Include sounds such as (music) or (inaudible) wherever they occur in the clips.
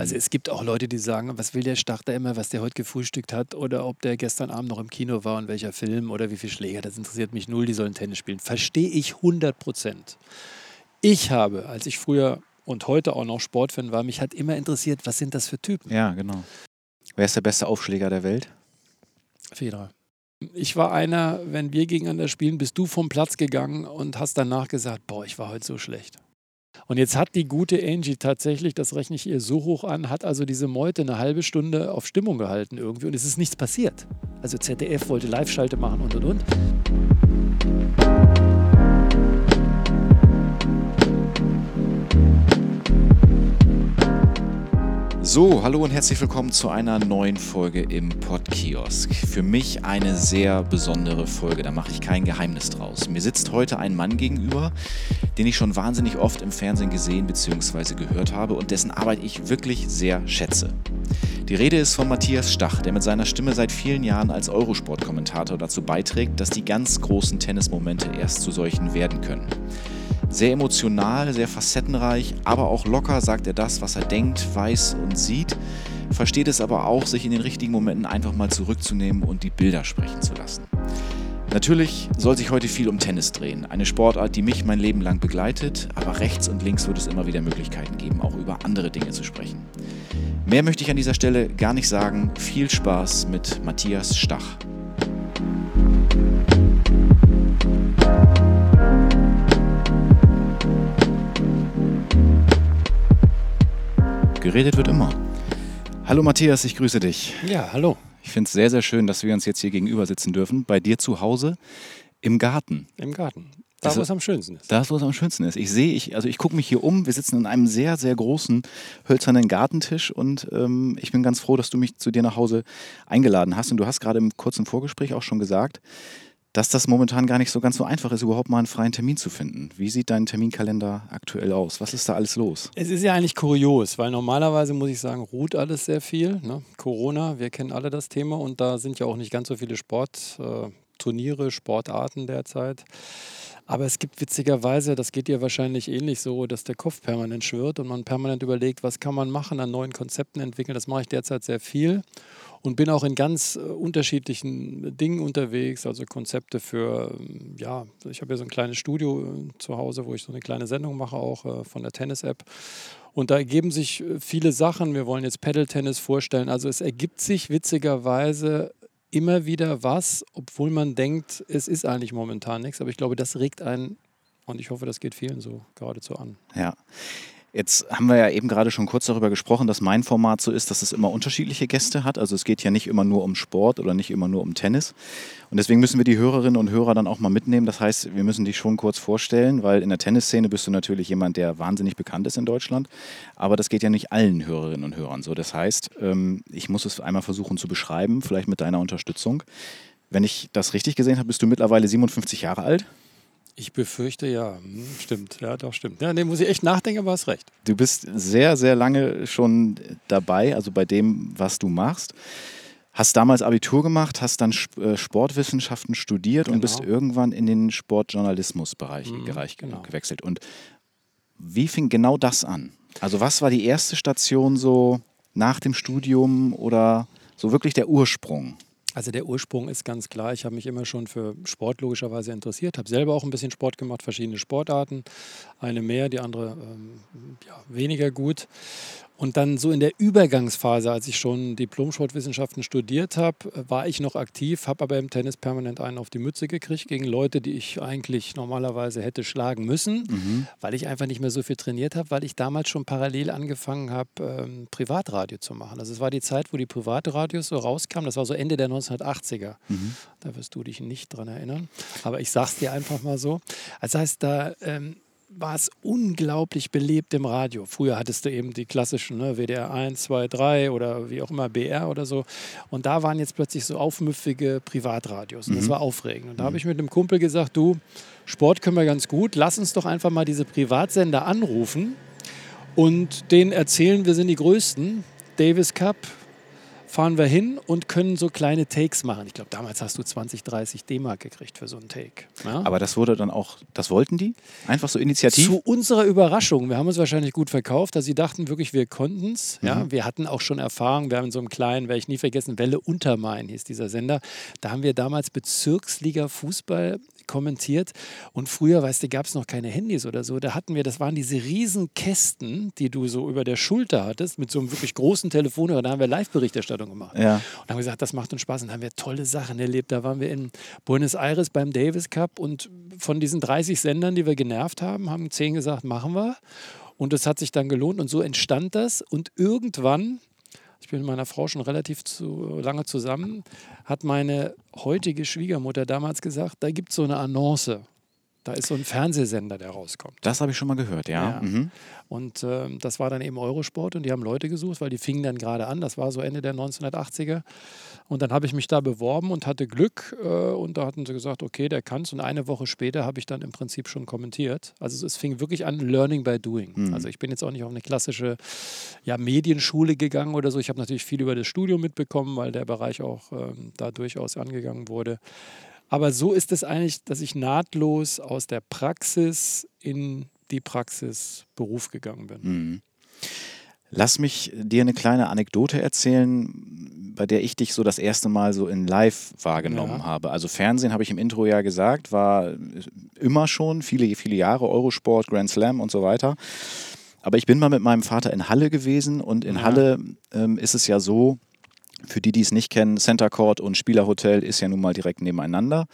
Also es gibt auch Leute, die sagen, was will der Starter immer, was der heute gefrühstückt hat oder ob der gestern Abend noch im Kino war und welcher Film oder wie viele Schläger, das interessiert mich null, die sollen Tennis spielen. Verstehe ich 100 Prozent. Ich habe, als ich früher und heute auch noch Sportfan war, mich hat immer interessiert, was sind das für Typen? Ja, genau. Wer ist der beste Aufschläger der Welt? Federer. Ich war einer, wenn wir gegeneinander spielen, bist du vom Platz gegangen und hast danach gesagt, boah, ich war heute so schlecht. Und jetzt hat die gute Angie tatsächlich, das rechne ich ihr so hoch an, hat also diese Meute eine halbe Stunde auf Stimmung gehalten irgendwie und es ist nichts passiert. Also ZDF wollte Live-Schalte machen und und und. So, hallo und herzlich willkommen zu einer neuen Folge im Podkiosk. Für mich eine sehr besondere Folge, da mache ich kein Geheimnis draus. Mir sitzt heute ein Mann gegenüber, den ich schon wahnsinnig oft im Fernsehen gesehen bzw. gehört habe und dessen Arbeit ich wirklich sehr schätze. Die Rede ist von Matthias Stach, der mit seiner Stimme seit vielen Jahren als Eurosport-Kommentator dazu beiträgt, dass die ganz großen Tennismomente erst zu solchen werden können. Sehr emotional, sehr facettenreich, aber auch locker sagt er das, was er denkt, weiß und sieht. Versteht es aber auch, sich in den richtigen Momenten einfach mal zurückzunehmen und die Bilder sprechen zu lassen. Natürlich soll sich heute viel um Tennis drehen. Eine Sportart, die mich mein Leben lang begleitet, aber rechts und links wird es immer wieder Möglichkeiten geben, auch über andere Dinge zu sprechen. Mehr möchte ich an dieser Stelle gar nicht sagen. Viel Spaß mit Matthias Stach. Geredet wird immer. Hallo Matthias, ich grüße dich. Ja, hallo. Ich finde es sehr, sehr schön, dass wir uns jetzt hier gegenüber sitzen dürfen, bei dir zu Hause im Garten. Im Garten. Da, wo es am schönsten ist. Da, wo es am schönsten ist. Ich sehe, ich, also ich gucke mich hier um. Wir sitzen an einem sehr, sehr großen hölzernen Gartentisch und ähm, ich bin ganz froh, dass du mich zu dir nach Hause eingeladen hast. Und du hast gerade im kurzen Vorgespräch auch schon gesagt, dass das momentan gar nicht so ganz so einfach ist, überhaupt mal einen freien Termin zu finden. Wie sieht dein Terminkalender aktuell aus? Was ist da alles los? Es ist ja eigentlich kurios, weil normalerweise muss ich sagen, ruht alles sehr viel. Ne? Corona, wir kennen alle das Thema und da sind ja auch nicht ganz so viele Sportturniere, äh, Sportarten derzeit. Aber es gibt witzigerweise, das geht dir wahrscheinlich ähnlich so, dass der Kopf permanent schwirrt und man permanent überlegt, was kann man machen, an neuen Konzepten entwickeln. Das mache ich derzeit sehr viel und bin auch in ganz äh, unterschiedlichen Dingen unterwegs, also Konzepte für, ähm, ja, ich habe ja so ein kleines Studio äh, zu Hause, wo ich so eine kleine Sendung mache, auch äh, von der Tennis-App. Und da ergeben sich viele Sachen. Wir wollen jetzt Paddle-Tennis vorstellen. Also es ergibt sich witzigerweise immer wieder was, obwohl man denkt, es ist eigentlich momentan nichts. Aber ich glaube, das regt einen, und ich hoffe, das geht vielen so geradezu an. Ja. Jetzt haben wir ja eben gerade schon kurz darüber gesprochen, dass mein Format so ist, dass es immer unterschiedliche Gäste hat. Also es geht ja nicht immer nur um Sport oder nicht immer nur um Tennis. Und deswegen müssen wir die Hörerinnen und Hörer dann auch mal mitnehmen. Das heißt, wir müssen dich schon kurz vorstellen, weil in der Tennisszene bist du natürlich jemand, der wahnsinnig bekannt ist in Deutschland. Aber das geht ja nicht allen Hörerinnen und Hörern so. Das heißt, ähm, ich muss es einmal versuchen zu beschreiben, vielleicht mit deiner Unterstützung. Wenn ich das richtig gesehen habe, bist du mittlerweile 57 Jahre alt. Ich befürchte ja. Hm, stimmt, ja, doch, stimmt. Ja, nee, muss ich echt nachdenken, aber hast recht. Du bist sehr, sehr lange schon dabei, also bei dem, was du machst. Hast damals Abitur gemacht, hast dann äh, Sportwissenschaften studiert genau. und bist genau. irgendwann in den Sportjournalismusbereich mhm, genau. gewechselt. Und wie fing genau das an? Also, was war die erste Station so nach dem Studium oder so wirklich der Ursprung? Also der Ursprung ist ganz klar. Ich habe mich immer schon für Sport logischerweise interessiert, habe selber auch ein bisschen Sport gemacht, verschiedene Sportarten, eine mehr, die andere ähm, ja, weniger gut. Und dann so in der Übergangsphase, als ich schon Diplom-Sportwissenschaften studiert habe, war ich noch aktiv, habe aber im Tennis permanent einen auf die Mütze gekriegt gegen Leute, die ich eigentlich normalerweise hätte schlagen müssen, mhm. weil ich einfach nicht mehr so viel trainiert habe, weil ich damals schon parallel angefangen habe, ähm, Privatradio zu machen. Also es war die Zeit, wo die Privatradios so rauskamen, das war so Ende der 1980er. Mhm. Da wirst du dich nicht dran erinnern, aber ich sag's dir einfach mal so. Das heißt, da... Ähm, war es unglaublich belebt im Radio. Früher hattest du eben die klassischen ne, WDR 1, 2, 3 oder wie auch immer BR oder so. Und da waren jetzt plötzlich so aufmüffige Privatradios. Und mhm. das war aufregend. Und da habe ich mit einem Kumpel gesagt, du, Sport können wir ganz gut, lass uns doch einfach mal diese Privatsender anrufen und denen erzählen, wir sind die Größten. Davis Cup, fahren wir hin und können so kleine Takes machen. Ich glaube, damals hast du 20, 30 D-Mark gekriegt für so einen Take. Ja? Aber das wurde dann auch, das wollten die? Einfach so initiativ? Zu unserer Überraschung. Wir haben uns wahrscheinlich gut verkauft, dass sie dachten wirklich, wir konnten es. Ja? Mhm. Wir hatten auch schon Erfahrung. Wir haben in so einem kleinen, werde ich nie vergessen, Welle Untermain hieß dieser Sender. Da haben wir damals Bezirksliga Fußball kommentiert. Und früher, weißt du, gab es noch keine Handys oder so. Da hatten wir, das waren diese riesen Kästen, die du so über der Schulter hattest, mit so einem wirklich großen Telefonhörer. Da haben wir Live-Berichterstattung gemacht. Ja. Und haben gesagt, das macht uns Spaß. Und da haben wir tolle Sachen erlebt. Da waren wir in Buenos Aires beim Davis Cup und von diesen 30 Sendern, die wir genervt haben, haben 10 gesagt, machen wir. Und das hat sich dann gelohnt und so entstand das. Und irgendwann ich bin mit meiner Frau schon relativ zu, lange zusammen, hat meine heutige Schwiegermutter damals gesagt, da gibt es so eine Annonce. Da ist so ein Fernsehsender, der rauskommt. Das habe ich schon mal gehört, ja. ja. Mhm. Und äh, das war dann eben Eurosport und die haben Leute gesucht, weil die fingen dann gerade an. Das war so Ende der 1980er. Und dann habe ich mich da beworben und hatte Glück. Äh, und da hatten sie gesagt, okay, der kann es. Und eine Woche später habe ich dann im Prinzip schon kommentiert. Also es fing wirklich an, Learning by Doing. Mhm. Also ich bin jetzt auch nicht auf eine klassische ja, Medienschule gegangen oder so. Ich habe natürlich viel über das Studium mitbekommen, weil der Bereich auch äh, da durchaus angegangen wurde. Aber so ist es eigentlich, dass ich nahtlos aus der Praxis in die Praxis Beruf gegangen bin. Mhm. Lass mich dir eine kleine Anekdote erzählen, bei der ich dich so das erste Mal so in Live wahrgenommen ja. habe. Also Fernsehen, habe ich im Intro ja gesagt, war immer schon, viele, viele Jahre, Eurosport, Grand Slam und so weiter. Aber ich bin mal mit meinem Vater in Halle gewesen und in ja. Halle ähm, ist es ja so, für die, die es nicht kennen, Center Court und Spielerhotel ist ja nun mal direkt nebeneinander.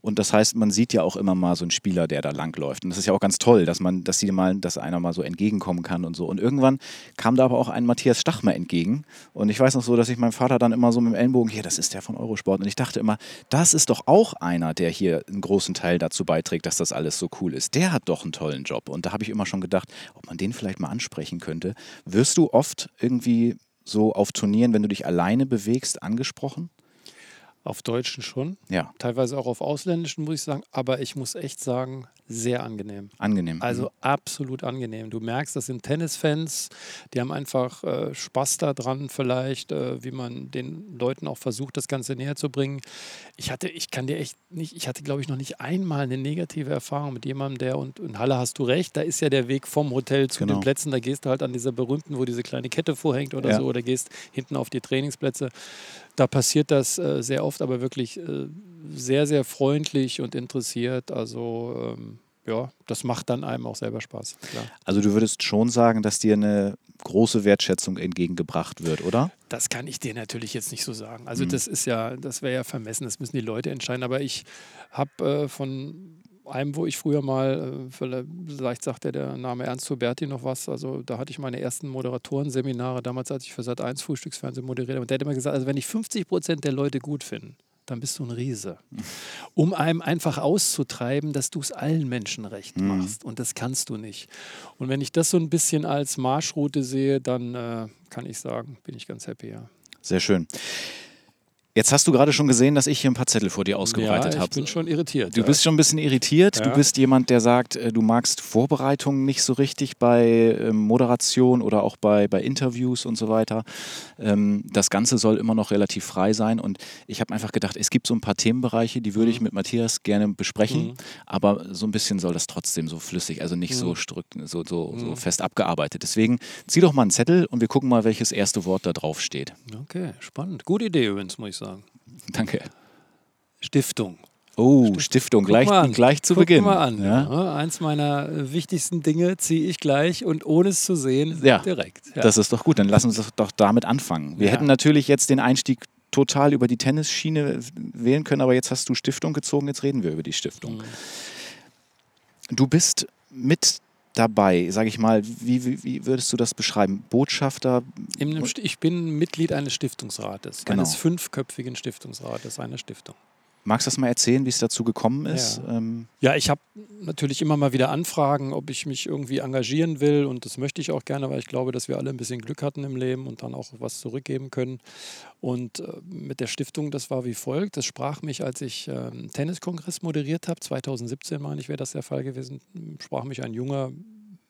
Und das heißt, man sieht ja auch immer mal so einen Spieler, der da langläuft. Und das ist ja auch ganz toll, dass man, dass sie mal, dass einer mal so entgegenkommen kann und so. Und irgendwann kam da aber auch ein Matthias Stachmer entgegen. Und ich weiß noch so, dass ich meinem Vater dann immer so mit dem Ellenbogen, hier, das ist der von Eurosport. Und ich dachte immer, das ist doch auch einer, der hier einen großen Teil dazu beiträgt, dass das alles so cool ist. Der hat doch einen tollen Job. Und da habe ich immer schon gedacht, ob man den vielleicht mal ansprechen könnte. Wirst du oft irgendwie so auf Turnieren, wenn du dich alleine bewegst, angesprochen? Auf Deutschen schon. Ja. Teilweise auch auf Ausländischen, muss ich sagen. Aber ich muss echt sagen, sehr angenehm. Angenehm. Also mhm. absolut angenehm. Du merkst, das sind Tennisfans, die haben einfach äh, Spaß daran, vielleicht, äh, wie man den Leuten auch versucht, das Ganze näher zu bringen. Ich hatte, ich kann dir echt nicht, ich hatte, glaube ich, noch nicht einmal eine negative Erfahrung mit jemandem, der, und in Halle hast du recht, da ist ja der Weg vom Hotel zu genau. den Plätzen, da gehst du halt an dieser berühmten, wo diese kleine Kette vorhängt oder ja. so, oder gehst hinten auf die Trainingsplätze. Da passiert das äh, sehr oft, aber wirklich äh, sehr, sehr freundlich und interessiert. Also ähm, ja, das macht dann einem auch selber Spaß. Klar. Also du würdest schon sagen, dass dir eine große Wertschätzung entgegengebracht wird, oder? Das kann ich dir natürlich jetzt nicht so sagen. Also mhm. das ist ja, das wäre ja vermessen, das müssen die Leute entscheiden. Aber ich habe äh, von einem, wo ich früher mal, äh, vielleicht sagt der, der Name Ernst Huberti noch was, also da hatte ich meine ersten Moderatorenseminare, damals als ich für Sat 1 Frühstücksfernsehen moderiert habe. Und der hat immer gesagt, also wenn ich 50 Prozent der Leute gut finde, dann bist du ein Riese. Um einem einfach auszutreiben, dass du es allen Menschen recht mhm. machst. Und das kannst du nicht. Und wenn ich das so ein bisschen als Marschroute sehe, dann äh, kann ich sagen, bin ich ganz happy, ja. Sehr schön. Jetzt hast du gerade schon gesehen, dass ich hier ein paar Zettel vor dir ausgebreitet habe. Ja, ich bin schon irritiert. Du ja. bist schon ein bisschen irritiert. Ja. Du bist jemand, der sagt, äh, du magst Vorbereitungen nicht so richtig bei ähm, Moderation oder auch bei, bei Interviews und so weiter. Ähm, das Ganze soll immer noch relativ frei sein. Und ich habe einfach gedacht, es gibt so ein paar Themenbereiche, die würde ich mhm. mit Matthias gerne besprechen. Mhm. Aber so ein bisschen soll das trotzdem so flüssig, also nicht mhm. so, so, so, so mhm. fest abgearbeitet. Deswegen zieh doch mal einen Zettel und wir gucken mal, welches erste Wort da drauf steht. Okay, spannend. Gute Idee übrigens, muss ich sagen sagen. Danke. Stiftung. Oh, Stiftung, Stiftung gleich, gleich zu Guck Beginn. mal an. Ja? Eins meiner wichtigsten Dinge ziehe ich gleich und ohne es zu sehen ja, direkt. Ja. Das ist doch gut, dann lass uns doch damit anfangen. Wir hätten natürlich jetzt den Einstieg total über die Tennisschiene wählen können, aber jetzt hast du Stiftung gezogen, jetzt reden wir über die Stiftung. Mhm. Du bist mit dabei, sage ich mal. Wie, wie, wie, würdest du das beschreiben? Botschafter? ich bin Mitglied eines Stiftungsrates, genau. eines fünfköpfigen Stiftungsrates einer Stiftung. Magst du das mal erzählen, wie es dazu gekommen ist? Ja, ähm ja ich habe natürlich immer mal wieder Anfragen, ob ich mich irgendwie engagieren will und das möchte ich auch gerne, weil ich glaube, dass wir alle ein bisschen Glück hatten im Leben und dann auch was zurückgeben können. Und äh, mit der Stiftung, das war wie folgt. Das sprach mich, als ich äh, einen Tenniskongress moderiert habe, 2017 meine ich, wäre das der Fall gewesen, sprach mich ein junger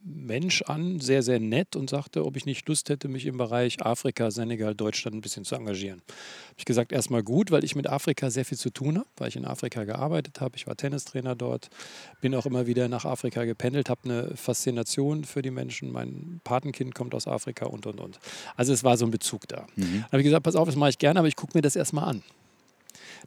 Mensch an, sehr, sehr nett und sagte, ob ich nicht Lust hätte, mich im Bereich Afrika, Senegal, Deutschland ein bisschen zu engagieren. Habe ich gesagt, erstmal gut, weil ich mit Afrika sehr viel zu tun habe, weil ich in Afrika gearbeitet habe. Ich war Tennistrainer dort, bin auch immer wieder nach Afrika gependelt, habe eine Faszination für die Menschen. Mein Patenkind kommt aus Afrika und, und, und. Also es war so ein Bezug da. Mhm. habe ich gesagt, pass auf, das mache ich gerne, aber ich gucke mir das erstmal an.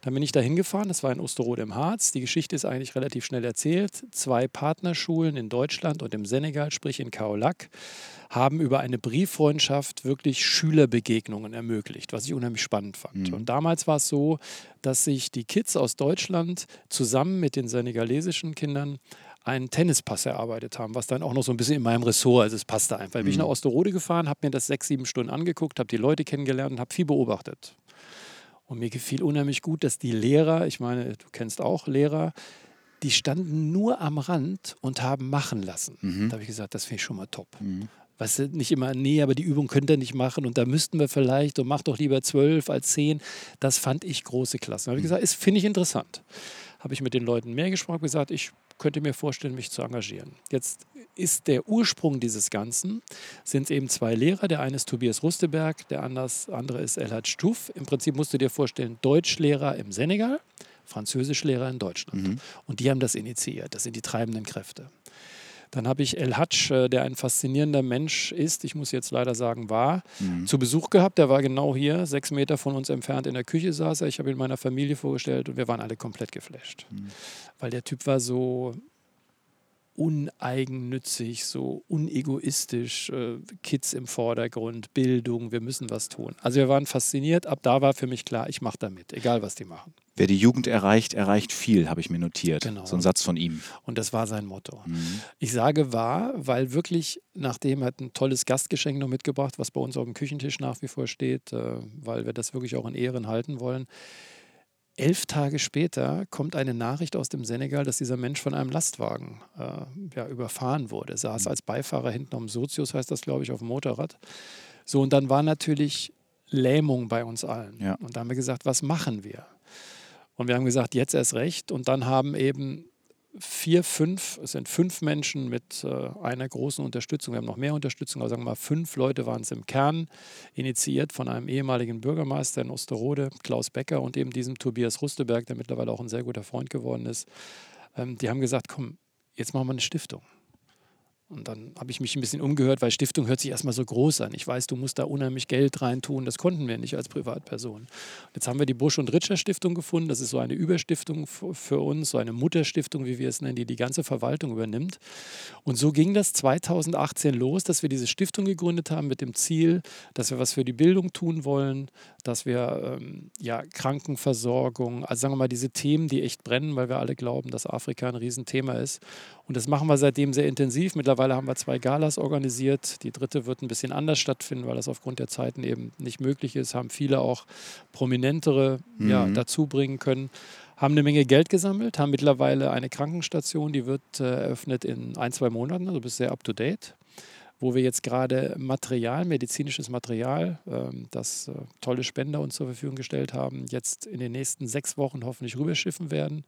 Dann bin ich da hingefahren, das war in Osterode im Harz. Die Geschichte ist eigentlich relativ schnell erzählt. Zwei Partnerschulen in Deutschland und im Senegal, sprich in Kaolack, haben über eine Brieffreundschaft wirklich Schülerbegegnungen ermöglicht, was ich unheimlich spannend fand. Mhm. Und damals war es so, dass sich die Kids aus Deutschland zusammen mit den senegalesischen Kindern einen Tennispass erarbeitet haben, was dann auch noch so ein bisschen in meinem Ressort, also es passte einfach. Mhm. Bin ich nach Osterode gefahren, habe mir das sechs, sieben Stunden angeguckt, habe die Leute kennengelernt und habe viel beobachtet. Und mir gefiel unheimlich gut, dass die Lehrer, ich meine, du kennst auch Lehrer, die standen nur am Rand und haben machen lassen. Mhm. Da habe ich gesagt, das finde ich schon mal top. Mhm. Weißt du, nicht immer, nee, aber die Übung könnt ihr nicht machen und da müssten wir vielleicht und mach doch lieber zwölf als zehn. Das fand ich große Klasse. Da habe ich mhm. gesagt, das finde ich interessant. Habe ich mit den Leuten mehr gesprochen, gesagt, ich könnte mir vorstellen, mich zu engagieren. Jetzt ist der Ursprung dieses Ganzen, sind eben zwei Lehrer. Der eine ist Tobias Rusteberg, der andere ist Elhad Stuf. Im Prinzip musst du dir vorstellen, Deutschlehrer im Senegal, Französischlehrer in Deutschland. Mhm. Und die haben das initiiert. Das sind die treibenden Kräfte. Dann habe ich El Hatsch, äh, der ein faszinierender Mensch ist, ich muss jetzt leider sagen, war, mhm. zu Besuch gehabt. Der war genau hier, sechs Meter von uns entfernt in der Küche saß er. Ich habe ihn meiner Familie vorgestellt und wir waren alle komplett geflasht. Mhm. Weil der Typ war so uneigennützig, so unegoistisch, äh, Kids im Vordergrund, Bildung, wir müssen was tun. Also wir waren fasziniert, ab da war für mich klar, ich mache damit, egal was die machen. Wer die Jugend erreicht, erreicht viel, habe ich mir notiert. Genau. So ein Satz von ihm. Und das war sein Motto. Mhm. Ich sage wahr, weil wirklich, nachdem er hat ein tolles Gastgeschenk noch mitgebracht, was bei uns auf dem Küchentisch nach wie vor steht, äh, weil wir das wirklich auch in Ehren halten wollen Elf Tage später kommt eine Nachricht aus dem Senegal, dass dieser Mensch von einem Lastwagen äh, ja, überfahren wurde. Er saß mhm. als Beifahrer hinten am Sozius, heißt das, glaube ich, auf dem Motorrad. So, und dann war natürlich Lähmung bei uns allen. Ja. Und da haben wir gesagt, was machen wir? Und wir haben gesagt, jetzt erst recht. Und dann haben eben vier, fünf, es sind fünf Menschen mit äh, einer großen Unterstützung. Wir haben noch mehr Unterstützung, aber sagen wir mal, fünf Leute waren es im Kern, initiiert von einem ehemaligen Bürgermeister in Osterode, Klaus Becker, und eben diesem Tobias Rusteberg, der mittlerweile auch ein sehr guter Freund geworden ist. Ähm, die haben gesagt, komm, jetzt machen wir eine Stiftung. Und dann habe ich mich ein bisschen umgehört, weil Stiftung hört sich erstmal so groß an. Ich weiß, du musst da unheimlich Geld reintun. Das konnten wir nicht als Privatperson. Jetzt haben wir die Busch- und Ritscher Stiftung gefunden. Das ist so eine Überstiftung für uns, so eine Mutterstiftung, wie wir es nennen, die die ganze Verwaltung übernimmt. Und so ging das 2018 los, dass wir diese Stiftung gegründet haben mit dem Ziel, dass wir was für die Bildung tun wollen, dass wir ähm, ja, Krankenversorgung, also sagen wir mal diese Themen, die echt brennen, weil wir alle glauben, dass Afrika ein Riesenthema ist. Und das machen wir seitdem sehr intensiv. Mittlerweile haben wir zwei Galas organisiert. Die dritte wird ein bisschen anders stattfinden, weil das aufgrund der Zeiten eben nicht möglich ist. Haben viele auch prominentere mhm. ja, dazu bringen können. Haben eine Menge Geld gesammelt, haben mittlerweile eine Krankenstation, die wird äh, eröffnet in ein, zwei Monaten, also bist sehr up to date wo wir jetzt gerade Material, medizinisches Material, ähm, das äh, tolle Spender uns zur Verfügung gestellt haben, jetzt in den nächsten sechs Wochen hoffentlich rüberschiffen werden.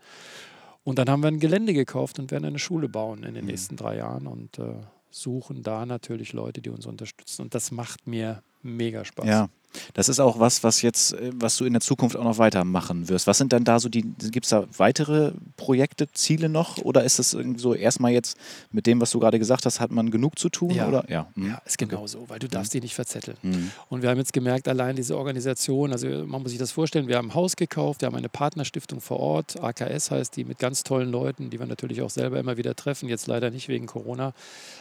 Und dann haben wir ein Gelände gekauft und werden eine Schule bauen in den mhm. nächsten drei Jahren und äh, suchen da natürlich Leute, die uns unterstützen. Und das macht mir mega Spaß. Ja, das ist auch was, was jetzt, äh, was du in der Zukunft auch noch weitermachen wirst. Was sind dann da so die, gibt es da weitere Projekte, Ziele noch? Oder ist das irgendwie so erstmal jetzt mit dem, was du gerade gesagt hast, hat man genug zu tun? Ja, oder? ja. Mhm. ja ist genau okay. so, weil du darfst mhm. die nicht verzetteln. Mhm. Und wir haben jetzt gemerkt, allein diese Organisation, also man muss sich das vorstellen, wir haben ein Haus gekauft, wir haben eine Partnerstiftung vor Ort, AKS heißt die, mit ganz tollen Leuten, die wir natürlich auch selber immer wieder treffen, jetzt leider nicht wegen Corona.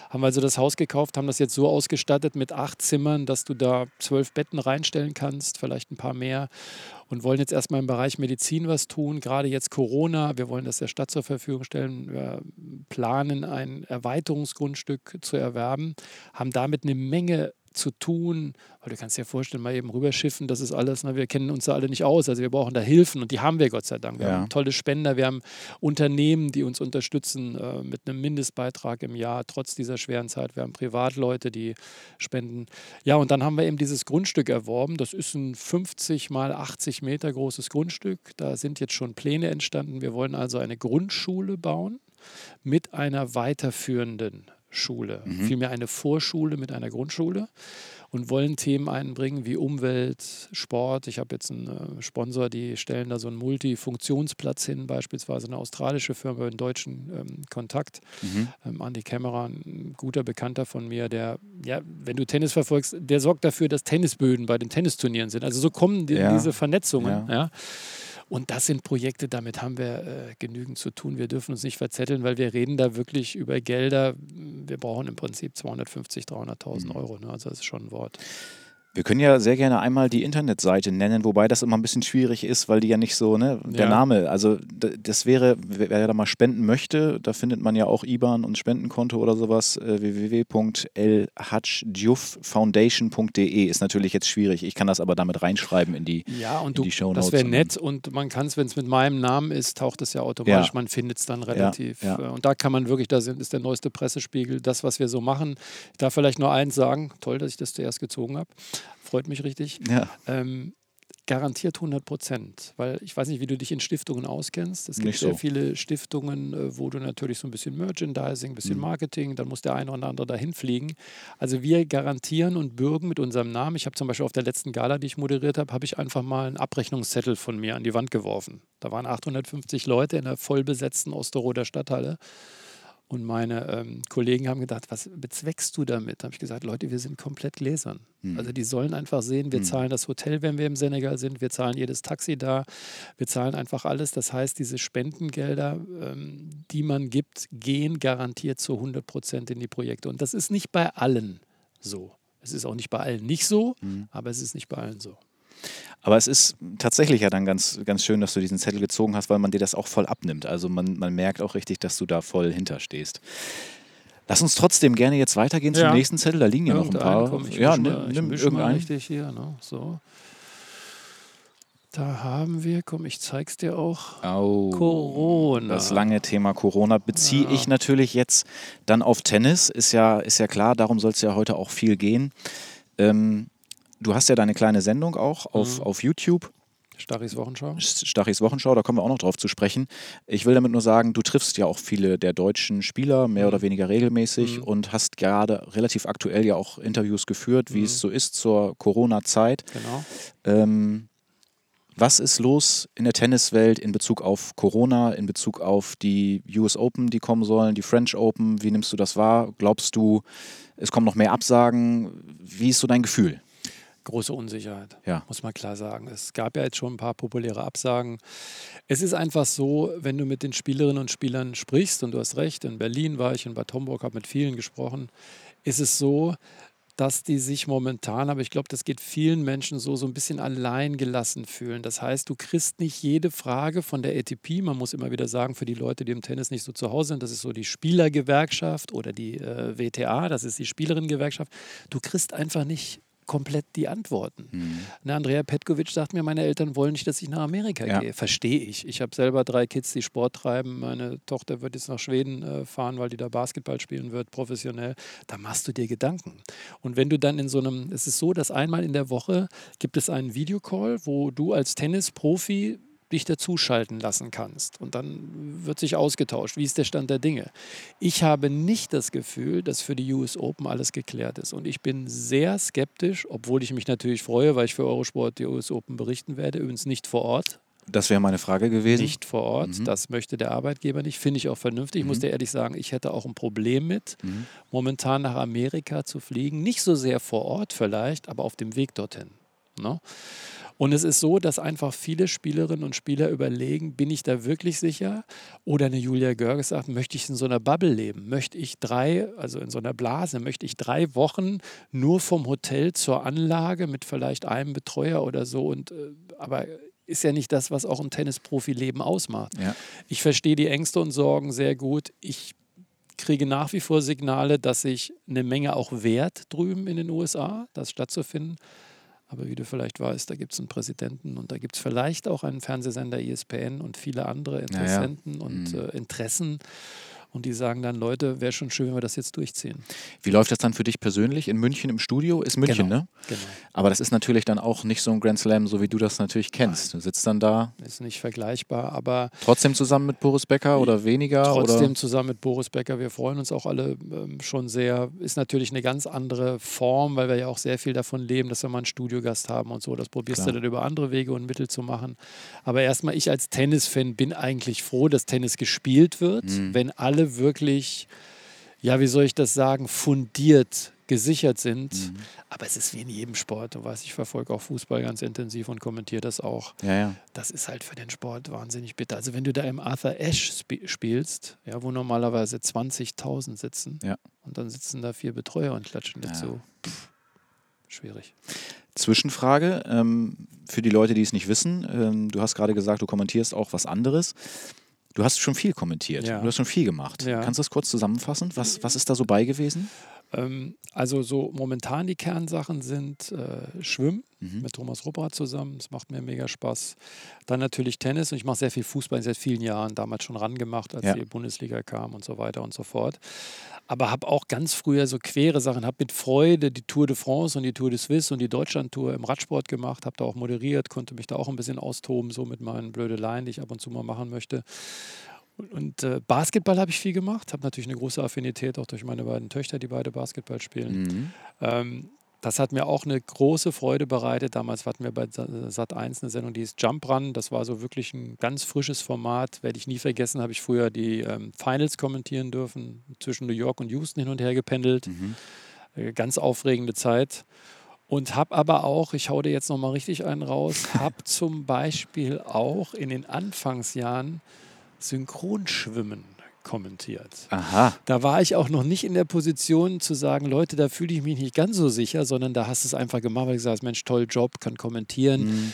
Haben wir also das Haus gekauft, haben das jetzt so ausgestattet mit acht Zimmern, dass du da zwölf Betten reinstellen kannst, vielleicht ein paar mehr. Und wollen jetzt erstmal im Bereich Medizin was tun, gerade jetzt Corona. Wir wollen das der Stadt zur Verfügung stellen. Wir planen, ein Erweiterungsgrundstück zu erwerben, haben damit eine Menge zu tun, weil du kannst dir vorstellen, mal eben rüberschiffen, das ist alles, ne, wir kennen uns da alle nicht aus, also wir brauchen da Hilfen und die haben wir Gott sei Dank. Wir ja. haben tolle Spender, wir haben Unternehmen, die uns unterstützen äh, mit einem Mindestbeitrag im Jahr, trotz dieser schweren Zeit. Wir haben Privatleute, die spenden. Ja, und dann haben wir eben dieses Grundstück erworben. Das ist ein 50 mal 80 Meter großes Grundstück. Da sind jetzt schon Pläne entstanden. Wir wollen also eine Grundschule bauen mit einer weiterführenden Schule, mhm. vielmehr eine Vorschule mit einer Grundschule und wollen Themen einbringen wie Umwelt, Sport. Ich habe jetzt einen äh, Sponsor, die stellen da so einen Multifunktionsplatz hin, beispielsweise eine australische Firma, einen deutschen ähm, Kontakt. Mhm. Ähm, Andy Cameron, ein guter Bekannter von mir, der, ja, wenn du Tennis verfolgst, der sorgt dafür, dass Tennisböden bei den Tennisturnieren sind. Also so kommen die, ja. diese Vernetzungen. Ja. ja. Und das sind Projekte, damit haben wir äh, genügend zu tun. Wir dürfen uns nicht verzetteln, weil wir reden da wirklich über Gelder. Wir brauchen im Prinzip 250, 300.000 mhm. Euro. Ne? Also das ist schon ein Wort. Wir können ja sehr gerne einmal die Internetseite nennen, wobei das immer ein bisschen schwierig ist, weil die ja nicht so, ne, der ja. Name, also das wäre, wer da mal spenden möchte, da findet man ja auch IBAN und Spendenkonto oder sowas, äh, www.lhatschdjuffoundation.de ist natürlich jetzt schwierig. Ich kann das aber damit reinschreiben in die, ja, und in die Show Das wäre nett und man kann es, wenn es mit meinem Namen ist, taucht es ja automatisch, ja. man findet es dann relativ. Ja. Äh, und da kann man wirklich, da ist der neueste Pressespiegel, das, was wir so machen. Ich darf vielleicht nur eins sagen, toll, dass ich das zuerst gezogen habe freut mich richtig. Ja. Ähm, garantiert 100 Prozent, weil ich weiß nicht, wie du dich in Stiftungen auskennst. Es gibt nicht sehr so. viele Stiftungen, äh, wo du natürlich so ein bisschen Merchandising, ein bisschen mhm. Marketing, dann muss der eine oder andere dahin fliegen. Also wir garantieren und bürgen mit unserem Namen. Ich habe zum Beispiel auf der letzten Gala, die ich moderiert habe, habe ich einfach mal einen Abrechnungszettel von mir an die Wand geworfen. Da waren 850 Leute in einer vollbesetzten Osterroder Stadthalle. Und meine ähm, Kollegen haben gedacht, was bezweckst du damit? Da habe ich gesagt, Leute, wir sind komplett gläsern. Mhm. Also die sollen einfach sehen, wir mhm. zahlen das Hotel, wenn wir im Senegal sind, wir zahlen jedes Taxi da, wir zahlen einfach alles. Das heißt, diese Spendengelder, ähm, die man gibt, gehen garantiert zu 100 Prozent in die Projekte. Und das ist nicht bei allen so. Es ist auch nicht bei allen nicht so, mhm. aber es ist nicht bei allen so. Aber es ist tatsächlich ja dann ganz, ganz schön, dass du diesen Zettel gezogen hast, weil man dir das auch voll abnimmt. Also man, man merkt auch richtig, dass du da voll hinterstehst. Lass uns trotzdem gerne jetzt weitergehen ja. zum nächsten Zettel. Da liegen ja noch ein paar. Komm, ja, nimm, nimm irgendeinen. richtig hier, ne? So. Da haben wir, komm, ich zeig's dir auch. Oh, Corona. Das lange Thema Corona beziehe ja. ich natürlich jetzt dann auf Tennis. Ist ja, ist ja klar, darum soll es ja heute auch viel gehen. Ähm, du hast ja deine kleine Sendung auch auf, mhm. auf YouTube. Stachis Wochenschau. Stachis Wochenschau, da kommen wir auch noch drauf zu sprechen. Ich will damit nur sagen, du triffst ja auch viele der deutschen Spieler, mehr mhm. oder weniger regelmäßig, mhm. und hast gerade relativ aktuell ja auch Interviews geführt, wie mhm. es so ist zur Corona-Zeit. Genau. Ähm, was ist los in der Tenniswelt in Bezug auf Corona, in Bezug auf die US Open, die kommen sollen, die French Open? Wie nimmst du das wahr? Glaubst du, es kommen noch mehr Absagen? Wie ist so dein Gefühl? Große Unsicherheit, ja. muss man klar sagen. Es gab ja jetzt schon ein paar populäre Absagen. Es ist einfach so, wenn du mit den Spielerinnen und Spielern sprichst, und du hast recht, in Berlin war ich, in Bad Homburg, habe mit vielen gesprochen, ist es so, dass die sich momentan, aber ich glaube, das geht vielen Menschen so, so ein bisschen allein gelassen fühlen. Das heißt, du kriegst nicht jede Frage von der ATP. Man muss immer wieder sagen, für die Leute, die im Tennis nicht so zu Hause sind, das ist so die Spielergewerkschaft oder die äh, WTA, das ist die Spielerinnengewerkschaft. Du kriegst einfach nicht komplett die Antworten. Mhm. Ne, Andrea Petkovic sagt mir, meine Eltern wollen nicht, dass ich nach Amerika ja. gehe. Verstehe ich. Ich habe selber drei Kids, die Sport treiben. Meine Tochter wird jetzt nach Schweden äh, fahren, weil die da Basketball spielen wird, professionell. Da machst du dir Gedanken. Und wenn du dann in so einem, es ist so, dass einmal in der Woche gibt es einen Videocall, wo du als Tennisprofi dich dazuschalten lassen kannst. Und dann wird sich ausgetauscht, wie ist der Stand der Dinge. Ich habe nicht das Gefühl, dass für die US Open alles geklärt ist. Und ich bin sehr skeptisch, obwohl ich mich natürlich freue, weil ich für Eurosport die US Open berichten werde, übrigens nicht vor Ort. Das wäre meine Frage gewesen. Nicht vor Ort, mhm. das möchte der Arbeitgeber nicht, finde ich auch vernünftig. Ich muss mhm. dir ehrlich sagen, ich hätte auch ein Problem mit, mhm. momentan nach Amerika zu fliegen. Nicht so sehr vor Ort vielleicht, aber auf dem Weg dorthin. Ne? Und es ist so, dass einfach viele Spielerinnen und Spieler überlegen, bin ich da wirklich sicher? Oder eine Julia Görges sagt, möchte ich in so einer Bubble leben? Möchte ich drei, also in so einer Blase, möchte ich drei Wochen nur vom Hotel zur Anlage mit vielleicht einem Betreuer oder so? Und äh, aber ist ja nicht das, was auch ein Tennisprofi-Leben ausmacht. Ja. Ich verstehe die Ängste und Sorgen sehr gut. Ich kriege nach wie vor Signale, dass sich eine Menge auch wehrt drüben in den USA, das stattzufinden. Aber wie du vielleicht weißt, da gibt es einen Präsidenten und da gibt es vielleicht auch einen Fernsehsender ESPN und viele andere Interessenten ja, ja. und mhm. äh, Interessen. Und die sagen dann, Leute, wäre schon schön, wenn wir das jetzt durchziehen. Wie läuft das dann für dich persönlich in München im Studio? Ist München, Genau, ne? Genau. Aber das ist natürlich dann auch nicht so ein Grand Slam, so wie du das natürlich kennst. Du sitzt dann da Ist nicht vergleichbar, aber trotzdem zusammen mit Boris Becker oder weniger? trotzdem oder? zusammen mit Boris Becker. Wir freuen uns auch alle ähm, schon sehr. Ist natürlich eine ganz andere Form, weil wir ja auch sehr viel davon leben, dass wir mal einen Studiogast haben und so. Das probierst Klar. du dann über andere Wege und Mittel zu machen. Aber erstmal, ich als Tennisfan bin eigentlich froh, dass Tennis gespielt wird, Mhm. wenn alle wirklich, ja, wie soll ich das sagen, fundiert gesichert sind. Mhm. Aber es ist wie in jedem Sport. Du weißt, ich verfolge auch Fußball ganz intensiv und kommentiere das auch Ja, ja. das ist halt für den Sport wahnsinnig bitter. Also wenn du da im Arthur Ashe sp spielst, ja, wo normalerweise 20.000 sitzen Ja. und dann sitzen da vier Betreuer und klatschen dazu. Pff, schwierig. Zwischenfrage ähm, für die Leute, die es nicht wissen. Ähm, du hast gerade gesagt, du kommentierst auch was anderes. Du hast schon viel kommentiert. Ja. Du hast schon viel gemacht. Ja. Kannst du das kurz zusammenfassen? Was, was ist da so bei gewesen? Ähm, also so momentan die Kernsachen sind äh, Schwimmen Mhm. mit Thomas Ruppert zusammen. Das macht mir mega Spaß. Dann natürlich Tennis und ich mache sehr viel Fußball seit vielen Jahren, damals schon rangemacht, als Ja. die Bundesliga kam und so weiter und so fort. Aber habe auch ganz früher so quere Sachen, habe mit Freude die Tour de France und die Tour de Suisse und die Deutschlandtour im Radsport gemacht, habe da auch moderiert, konnte mich da auch ein bisschen austoben, so mit meinen Blödeleien, die ich ab und zu mal machen möchte. Und, und äh, Basketball habe ich viel gemacht, habe natürlich eine große Affinität auch durch meine beiden Töchter, die beide Basketball spielen. Mhm. Ähm, das hat mir auch eine große Freude bereitet. Damals hatten wir bei Sat 1 eine Sendung, die ist Jump Run. Das war so wirklich ein ganz frisches Format. Werde ich nie vergessen, habe ich früher die ähm, Finals kommentieren dürfen, zwischen New York und Houston hin und her gependelt. Mhm. Äh, ganz aufregende Zeit. Und habe aber auch, ich hau dir jetzt nochmal richtig einen raus, (laughs) habe zum Beispiel auch in den Anfangsjahren Synchronschwimmen kommentiert. Aha. Da war ich auch noch nicht in der Position zu sagen, Leute, da fühle ich mich nicht ganz so sicher, sondern da hast du es einfach gemacht, weil du gesagt hast, Mensch, toll Job, kann kommentieren. Mhm.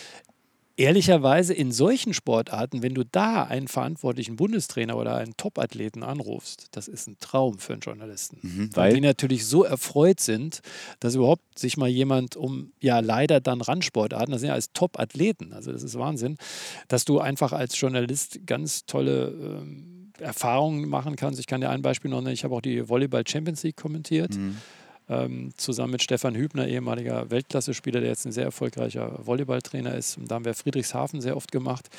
Ehrlicherweise in solchen Sportarten, wenn du da einen verantwortlichen Bundestrainer oder einen Topathleten anrufst, das ist ein Traum für einen Journalisten. Mhm. Weil Weil die natürlich so erfreut sind, dass überhaupt sich mal jemand um, ja leider dann Randsportarten, das sind ja als Top-Athleten, also das ist Wahnsinn, dass du einfach als Journalist ganz tolle ähm, Erfahrungen machen kannst. Ich kann dir ein Beispiel noch nennen, ich habe auch die Volleyball Champions League kommentiert. Mhm. Ähm, zusammen mit Stefan Hübner, ehemaliger Weltklasse-Spieler, der jetzt ein sehr erfolgreicher Volleyballtrainer ist. Und da haben wir Friedrichshafen sehr oft gemacht.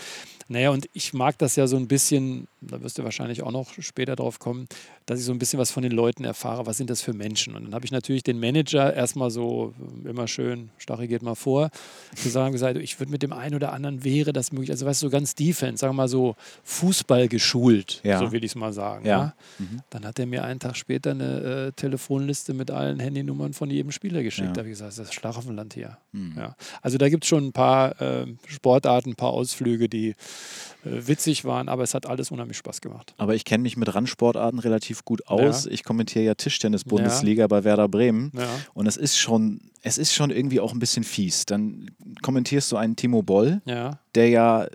Naja, und ich mag das ja so ein bisschen, da wirst du wahrscheinlich auch noch später drauf kommen, dass ich so ein bisschen was von den Leuten erfahre. Was sind das für Menschen? Und dann habe ich natürlich den Manager erstmal so äh, immer schön, Stachel geht mal vor, gesagt, (laughs) gesagt ich würde mit dem einen oder anderen wäre das möglich. Also, weißt du, so ganz Defense, sagen wir mal so Fußball geschult, Ja. so will ich es mal sagen. Ja. Ja. Mhm. Dann hat er mir einen Tag später eine äh, Telefonliste mit allen Handynummern von jedem Spieler geschickt. Ja. Da habe ich gesagt, das ist Schlaraffenland hier. Mhm. Ja. Also da gibt es schon ein paar äh, Sportarten, ein paar Ausflüge, die äh, witzig waren, aber es hat alles unheimlich Spaß gemacht. Aber ich kenne mich mit Randsportarten relativ gut aus. Ja. Ich kommentiere ja Tischtennis-Bundesliga bei Werder Bremen. Und es ist schon, es ist schon irgendwie auch ein bisschen fies. Dann kommentierst du einen Timo Boll, der ja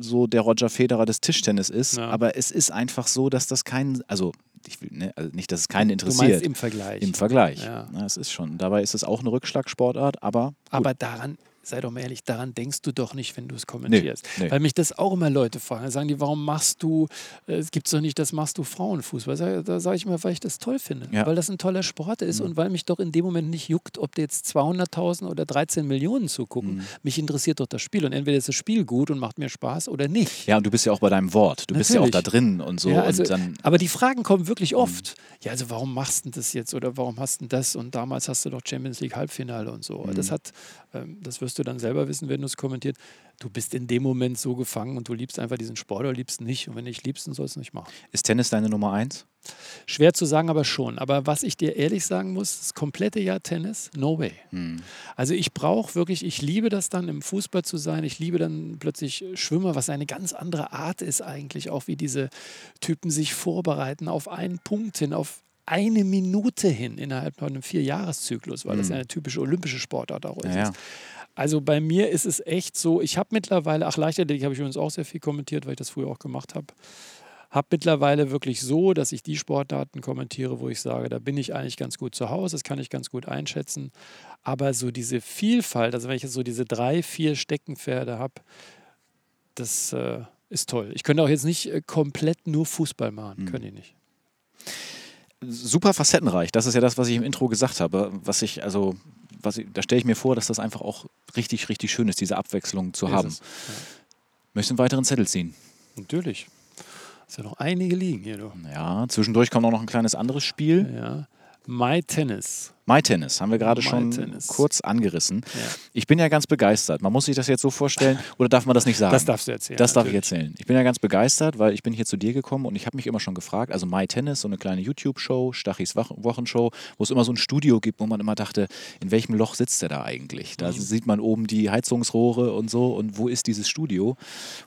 so der Roger Federer des Tischtennis ist. Ja. Aber es ist einfach so, dass das keinen, also ich will, ne, also nicht, dass es keinen du meinst interessiert. im Vergleich. Im Vergleich. Ja. Na, es ist schon. Dabei ist es auch eine Rückschlagsportart, aber. Gut. aber daran, sei doch mal ehrlich, daran denkst du doch nicht, wenn du es kommentierst. nee. Weil mich das auch immer Leute fragen. Dann sagen die, warum machst du, äh, es gibt doch nicht, das machst du Frauenfußball. Sag- Da sage ich mal, weil ich das toll finde. Ja. Weil das ein toller Sport ist Mhm. und weil mich doch in dem Moment nicht juckt, ob jetzt 200.000 oder 13 Millionen zugucken. Mhm. Mich interessiert doch das Spiel. Und entweder ist das Spiel gut und macht mir Spaß oder nicht. Ja, und du bist ja auch bei deinem Wort. Du bist ja auch da Natürlich. drin und so. Ja, also, und dann, aber die Fragen kommen wirklich Mhm. oft. Ja, also warum machst du das jetzt oder warum hast du das? Und damals hast du doch Champions League Halbfinale und so. Mhm. Das hat, ähm, das wirst du dann selber wissen, wenn du es kommentiert. Du bist in dem Moment so gefangen und du liebst einfach diesen Sport oder liebst nicht. Und wenn du nicht liebst, dann sollst du es nicht machen. ist Tennis deine Nummer eins? Schwer zu sagen, aber schon. Aber was ich dir ehrlich sagen muss, das komplette Jahr Tennis, no way. Hm. Also ich brauche wirklich, ich liebe das dann im Fußball zu sein. Ich liebe dann plötzlich Schwimmer, was eine ganz andere Art ist eigentlich, auch wie diese Typen sich vorbereiten auf einen Punkt hin, auf eine Minute hin innerhalb von einem Vierjahreszyklus, weil das Mhm. ja eine typische olympische Sportart auch ist. Ja, ja. Also bei mir ist es echt so, ich habe mittlerweile, ach Leichtathletik habe ich übrigens auch sehr viel kommentiert, weil ich das früher auch gemacht habe. Habe mittlerweile wirklich so, dass ich die Sportarten kommentiere, wo ich sage, da bin ich eigentlich ganz gut zu Hause, das kann ich ganz gut einschätzen. Aber so diese Vielfalt, also wenn ich jetzt so diese drei, vier Steckenpferde habe, das äh, ist toll. Ich könnte auch jetzt nicht äh, komplett nur Fußball machen, Mhm. könnte ich nicht. super facettenreich. Das ist ja das, was ich im Intro gesagt habe. Was ich, also, was da stelle ich mir vor, dass das einfach auch richtig, richtig schön ist, diese Abwechslung zu Ist haben. es, ja. Möchtest du einen weiteren Zettel ziehen? Natürlich. Ist ja noch einige liegen hier, du. Ja, zwischendurch kommt auch noch ein kleines anderes Spiel. Ja. My Tennis. My Tennis haben wir gerade schon Tennis. kurz angerissen. Ja. Ich bin ja ganz begeistert. Man muss sich das jetzt so vorstellen, (laughs) oder darf man das nicht sagen? Das darfst du erzählen. Das darf ich erzählen. Ich bin ja ganz begeistert, weil ich bin hier zu dir gekommen und ich habe mich immer schon gefragt, also My Tennis, so eine kleine YouTube-Show, Stachis Wochenshow, wo es immer so ein Studio gibt, wo man immer dachte, in welchem Loch sitzt der da eigentlich? Da Mhm. sieht man oben die Heizungsrohre und so und wo ist dieses Studio?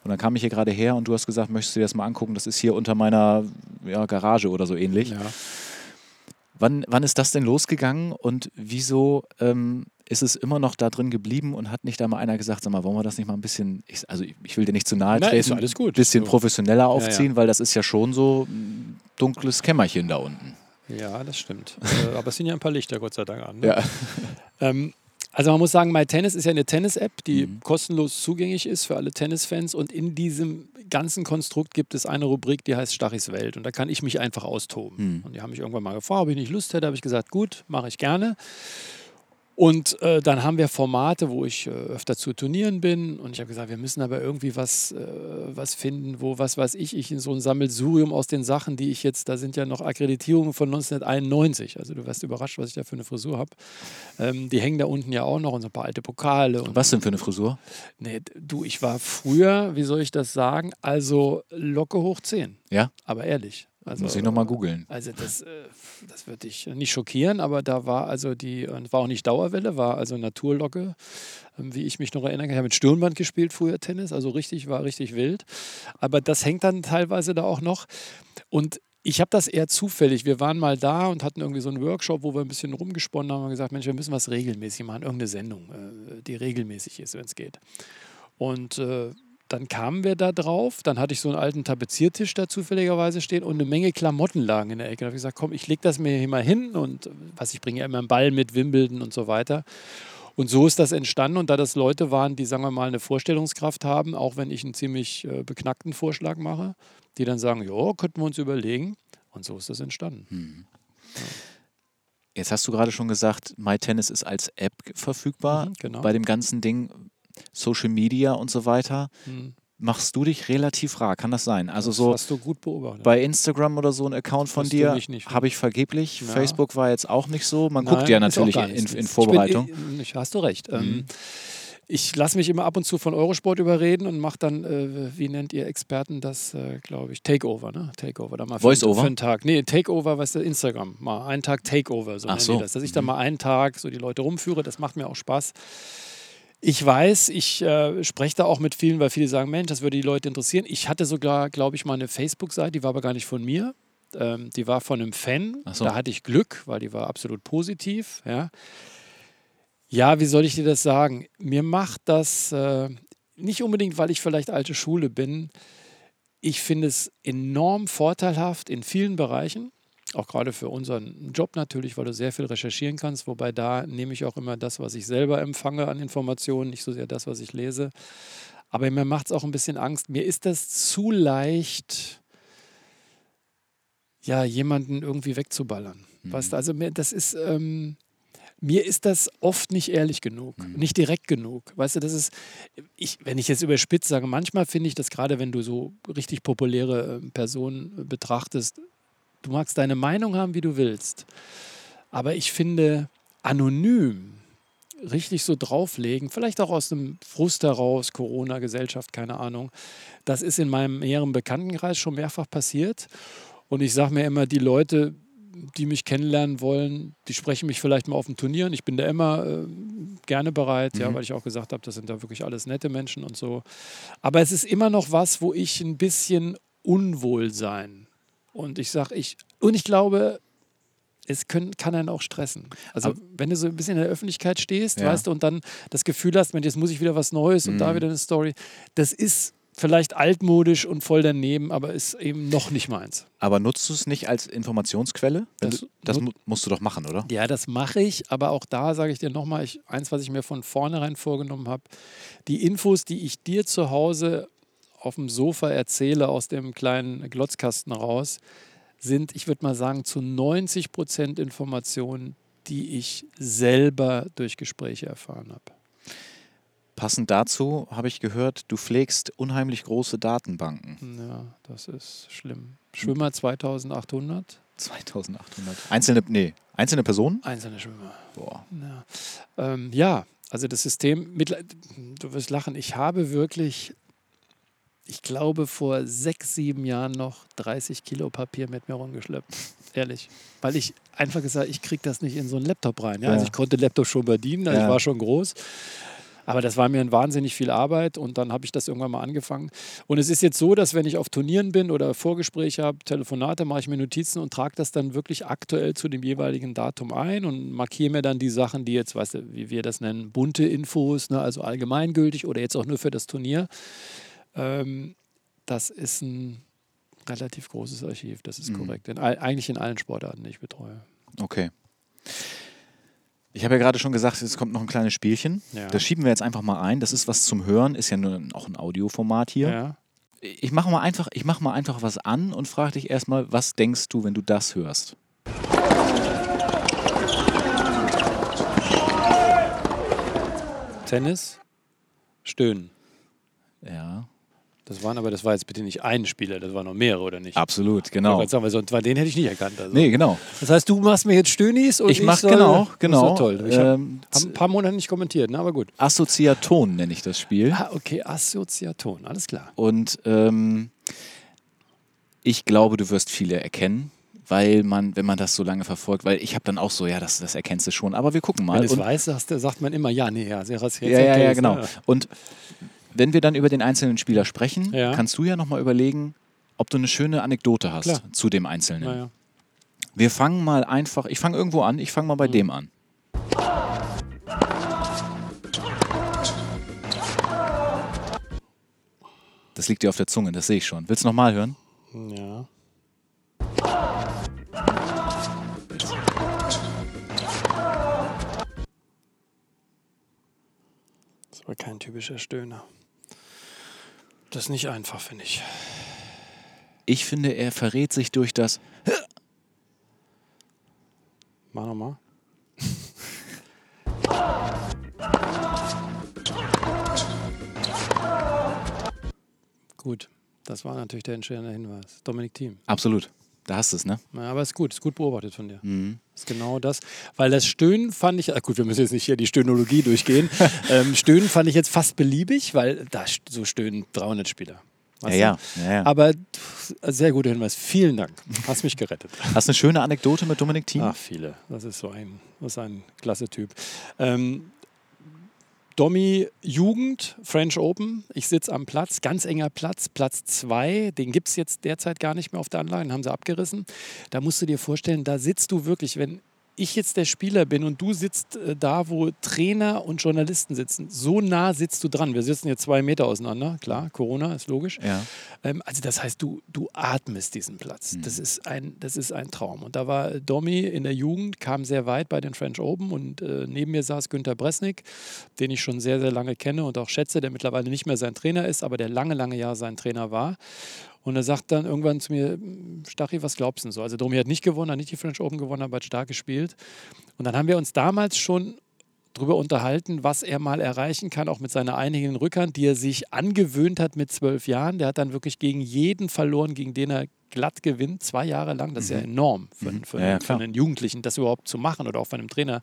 Und dann kam ich hier gerade her und du hast gesagt, möchtest du dir das mal angucken? Das ist hier unter meiner ja, Garage oder so ähnlich. Ja. Wann, wann ist das denn losgegangen und wieso ähm, ist es immer noch da drin geblieben und hat nicht da mal einer gesagt, sag mal, wollen wir das nicht mal ein bisschen, ich, also ich, ich will dir nicht zu nahe Nein, ist treten, alles gut. bisschen So. professioneller ja. aufziehen, weil das ist ja schon so ein dunkles Kämmerchen da unten. ja, das stimmt. äh, aber es sind ja ein paar Lichter, Gott sei Dank, an. Ne? Ja. Ähm, also man muss sagen, MyTennis ist ja eine Tennis-App, die Mhm. kostenlos zugänglich ist für alle Tennisfans. Und in diesem ganzen Konstrukt gibt es eine Rubrik, die heißt Stachis Welt. Und da kann ich mich einfach austoben. Mhm. Und die haben mich irgendwann mal gefragt, ob ich nicht Lust hätte. habe ich gesagt, gut, mache ich gerne. Und äh, dann haben wir Formate, wo ich äh, öfter zu Turnieren bin. Und ich habe gesagt, wir müssen aber irgendwie was, äh, was finden, wo, was weiß ich, ich in so ein Sammelsurium aus den Sachen, die ich jetzt, da sind ja noch Akkreditierungen von 1991. Also du wirst überrascht, was ich da für eine Frisur habe. Ähm, die hängen da unten ja auch noch und so ein paar alte Pokale. Und, Was denn für eine Frisur? Nee, du, ich war früher, wie soll ich das sagen, also Locke hoch 10. Ja? Aber ehrlich. Also, Muss ich nochmal googeln. also das, äh, das wird dich nicht schockieren, aber da war also die, und war auch nicht Dauerwelle, war also Naturlocke, ähm, wie ich mich noch erinnern kann. Ich habe mit Stirnband gespielt früher Tennis, also richtig, war richtig wild. Aber das hängt dann teilweise da auch noch. Und ich habe das eher zufällig. Wir waren mal da und hatten irgendwie so einen Workshop, wo wir ein bisschen rumgesponnen haben und gesagt, Mensch, wir müssen was regelmäßig machen, irgendeine Sendung, äh, die regelmäßig ist, wenn es geht. Und äh, dann kamen wir da drauf, dann hatte ich so einen alten Tapeziertisch da zufälligerweise stehen und eine Menge Klamotten lagen in der Ecke. Da habe ich gesagt, komm, ich lege das mir hier mal hin und was, ich bringe ja immer einen Ball mit, Wimbledon und so weiter. Und so ist das entstanden und da das Leute waren, die, sagen wir mal, eine Vorstellungskraft haben, auch wenn ich einen ziemlich äh, beknackten Vorschlag mache, die dann sagen, ja, könnten wir uns überlegen. Und so ist das entstanden. Jetzt hast du gerade schon gesagt, MyTennis ist als App verfügbar. Mhm, genau. Bei dem ganzen Ding Social Media und so weiter. Hm. Machst du dich relativ rar? Kann das sein? Also das so hast du gut beobachtet. bei Instagram oder so ein Account von du dir habe ich vergeblich. Ja. Facebook war jetzt auch nicht so. Man Nein, guckt ja natürlich in, in Ich Vorbereitung. Bin, ich, hast du recht. Mhm. Ähm, ich lasse mich immer ab und zu von Eurosport überreden und mache dann, äh, wie nennt ihr Experten das, äh, glaube ich, Takeover, ne? Takeover. Da mal für, Voice-over? Für einen Tag. Nee, Takeover, was ist Instagram? Mal einen Tag Takeover, so Ach nennen so. das. Dass ich da mal einen Tag so die Leute rumführe, das macht mir auch Spaß. Ich weiß, ich äh, spreche da auch mit vielen, weil viele sagen, Mensch, das würde die Leute interessieren. Ich hatte sogar, glaube ich, mal eine Facebook-Seite, die war aber gar nicht von mir. Ähm, die war von einem Fan. So. Da hatte ich Glück, weil die war absolut positiv. Ja, ja wie soll ich dir das sagen? Mir macht das äh, nicht unbedingt, weil ich vielleicht alte Schule bin. Ich finde es enorm vorteilhaft in vielen Bereichen. Auch gerade für unseren Job natürlich, weil du sehr viel recherchieren kannst. Wobei da nehme ich auch immer das, was ich selber empfange an Informationen, nicht so sehr das, was ich lese. Aber mir macht es auch ein bisschen Angst. Mir ist das zu leicht, ja, jemanden irgendwie wegzuballern. Weißt du, also mir, das ist, ähm, mir ist das oft nicht ehrlich genug, nicht direkt genug. Weißt du, das ist, ich, wenn ich jetzt überspitzt sage, manchmal finde ich das gerade, wenn du so richtig populäre äh, Personen betrachtest, du magst deine Meinung haben, wie du willst. Aber ich finde, anonym richtig so drauflegen, vielleicht auch aus einem Frust heraus, Corona, Gesellschaft, keine Ahnung. Das ist in meinem näheren Bekanntenkreis schon mehrfach passiert. Und ich sage mir immer, die Leute, die mich kennenlernen wollen, die sprechen mich vielleicht mal auf dem Turnier. Und Ich bin da immer äh, gerne bereit, ja, weil ich auch gesagt habe, das sind da wirklich alles nette Menschen und so. Aber es ist immer noch was, wo ich ein bisschen Unwohlsein und ich sage, ich, und ich glaube, es können, kann einen auch stressen. Also, Aber- wenn du so ein bisschen in der Öffentlichkeit stehst, Ja. weißt du, und dann das Gefühl hast, Mensch, jetzt muss ich wieder was Neues und da Mhm. wieder eine Story, das ist vielleicht altmodisch und voll daneben, aber ist eben noch nicht meins. Aber nutzt du es nicht als Informationsquelle? Das du, das mu- musst du doch machen, oder? Ja, das mache ich, aber auch da sage ich dir nochmal, eins, was ich mir von vornherein vorgenommen habe, die Infos, die ich dir zu Hause auf dem Sofa erzähle, aus dem kleinen Glotzkasten raus, sind, ich würde mal sagen, zu 90 Prozent Informationen, die ich selber durch Gespräche erfahren habe. Passend dazu habe ich gehört, du pflegst unheimlich große Datenbanken. Ja, das ist schlimm. Schwimmer 2800. 2800. Einzelne, nee, einzelne Personen? Einzelne Schwimmer. Boah. Ja, ähm, ja also das System, du wirst lachen, ich habe wirklich, ich glaube, vor sechs, sieben Jahren noch 30 Kilo Papier mit mir rumgeschleppt. (laughs) Ehrlich. Weil ich einfach gesagt ich kriege das nicht in so einen Laptop rein. Ja? Also ja. Also ich konnte Laptop schon bedienen, also ja. ich war schon groß. Aber das war mir ein wahnsinnig viel Arbeit und dann habe ich das irgendwann mal angefangen. Und es ist jetzt so, dass wenn ich auf Turnieren bin oder Vorgespräche habe, Telefonate, mache ich mir Notizen und trage das dann wirklich aktuell zu dem jeweiligen Datum ein und markiere mir dann die Sachen, die jetzt, weißt du, wie wir das nennen, bunte Infos, ne, also allgemeingültig oder jetzt auch nur für das Turnier. Ähm, das ist ein relativ großes Archiv, das ist mhm. korrekt. In, eigentlich in allen Sportarten, die ich betreue. Okay. Ich habe ja gerade schon gesagt, es kommt noch ein kleines Spielchen. Ja. Das schieben wir jetzt einfach mal ein. Das ist was zum Hören, ist ja nur auch ein Audioformat hier. Ja. Ich mache mal, einfach, mach mal einfach was an und frage dich erstmal, was denkst du, wenn du das hörst? Tennis, Stöhnen. Ja. Das waren aber, das war jetzt bitte nicht ein Spieler, das waren noch mehrere, oder nicht? Absolut, genau. Sagen, weil sonst, weil den hätte ich nicht erkannt. Also. Nee, genau. Das heißt, du machst mir jetzt Stönis und ich, ich mach genau, genau. Das ist toll. Ich habe ähm, hab ein paar Monate nicht kommentiert, ne? aber gut. Assoziaton nenne ich das Spiel. Ah, okay, Assoziaton, alles klar. Und ähm, ich glaube, du wirst viele erkennen weil man, wenn man das so lange verfolgt, weil ich habe dann auch so, ja, das, das erkennst du schon, aber wir gucken mal. Wenn du es weißt, sagt man immer, ja, nee, ja, sehr rassiert. Ja, ja, ja, genau. Ja. Und wenn wir dann über den einzelnen Spieler sprechen, ja. kannst du ja nochmal überlegen, ob du eine schöne Anekdote hast Klar. zu dem Einzelnen. Ja, wir fangen mal einfach, ich fange irgendwo an, ich fange mal bei mhm. dem an. Das liegt dir auf der Zunge, das sehe ich schon. Willst du nochmal hören? Ja. Das war kein typischer Stöhner. Das ist nicht einfach, finde ich. Ich finde, er verrät sich durch das. Mach nochmal. Gut, das war natürlich der entscheidende Hinweis. Dominik Thiem. Absolut. Da hast du es, ne? Ja, aber ist gut, ist gut beobachtet von dir. Mhm. Ist genau das. Weil das Stöhnen fand ich, ach gut, wir müssen jetzt nicht hier die Stöhnologie durchgehen. (laughs) ähm, Stöhnen fand ich jetzt fast beliebig, weil da so stöhnen 300 Spieler. Ja, ja, ja, ja, Aber sehr guter Hinweis. Vielen Dank. Hast mich gerettet. (laughs) Hast du eine schöne Anekdote mit Dominik Thiem? Ach, viele. Das ist so ein, das ist ein klasse Typ. Ähm, Domi Jugend, French Open. Ich sitze am Platz, ganz enger Platz, Platz 2. Den gibt es jetzt derzeit gar nicht mehr auf der Anlage, den haben sie abgerissen. Da musst du dir vorstellen, da sitzt du wirklich, wenn ich jetzt der Spieler bin und du sitzt äh, da, wo Trainer und Journalisten sitzen, so nah sitzt du dran. Wir sitzen jetzt zwei Meter auseinander, klar, Corona ist logisch. Ja. Ähm, also das heißt, du, du atmest diesen Platz. Mhm. Das, ist ein, das ist ein Traum. Und da war Domi in der Jugend, kam sehr weit bei den French Open und äh, neben mir saß Günter Bresnik, den ich schon sehr, sehr lange kenne und auch schätze, der mittlerweile nicht mehr sein Trainer ist, aber der lange, lange Jahre sein Trainer war. Und er sagt dann irgendwann zu mir, Stachi, was glaubst du so? Also Domi hat nicht gewonnen, hat nicht die French Open gewonnen, aber hat stark gespielt. Und dann haben wir uns damals schon darüber unterhalten, was er mal erreichen kann, auch mit seiner einigen Rückhand, die er sich angewöhnt hat mit zwölf Jahren. Der hat dann wirklich gegen jeden verloren, gegen den er glatt gewinnt, zwei Jahre lang. Das ist mhm. ja enorm für, mhm. für, ja, für einen Jugendlichen, das überhaupt zu machen oder auch für einen Trainer.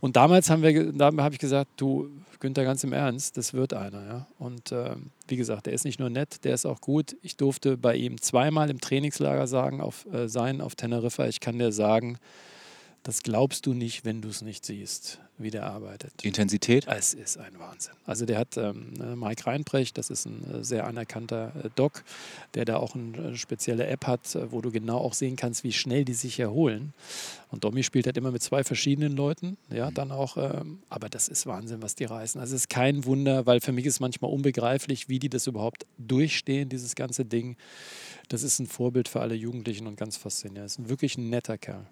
Und damals haben wir, da habe ich gesagt, du, Günther, ganz im Ernst, das wird einer. Ja? Und äh, wie gesagt, der ist nicht nur nett, der ist auch gut. Ich durfte bei ihm zweimal im Trainingslager sagen, auf, äh, sein auf Teneriffa. Ich kann dir sagen, das glaubst du nicht, wenn du es nicht siehst wie der arbeitet. Intensität? Es ist ein Wahnsinn. Also der hat ähm, ne, Mike Reinbrecht, das ist ein äh, sehr anerkannter äh, Doc, der da auch eine äh, spezielle App hat, äh, wo du genau auch sehen kannst, wie schnell die sich erholen. Und Domi spielt halt immer mit zwei verschiedenen Leuten, ja, mhm. dann auch, ähm, aber das ist Wahnsinn, was die reißen. Also es ist kein Wunder, weil für mich ist manchmal unbegreiflich, wie die das überhaupt durchstehen, dieses ganze Ding. Das ist ein Vorbild für alle Jugendlichen und ganz faszinierend. Ist wirklich ein netter Kerl.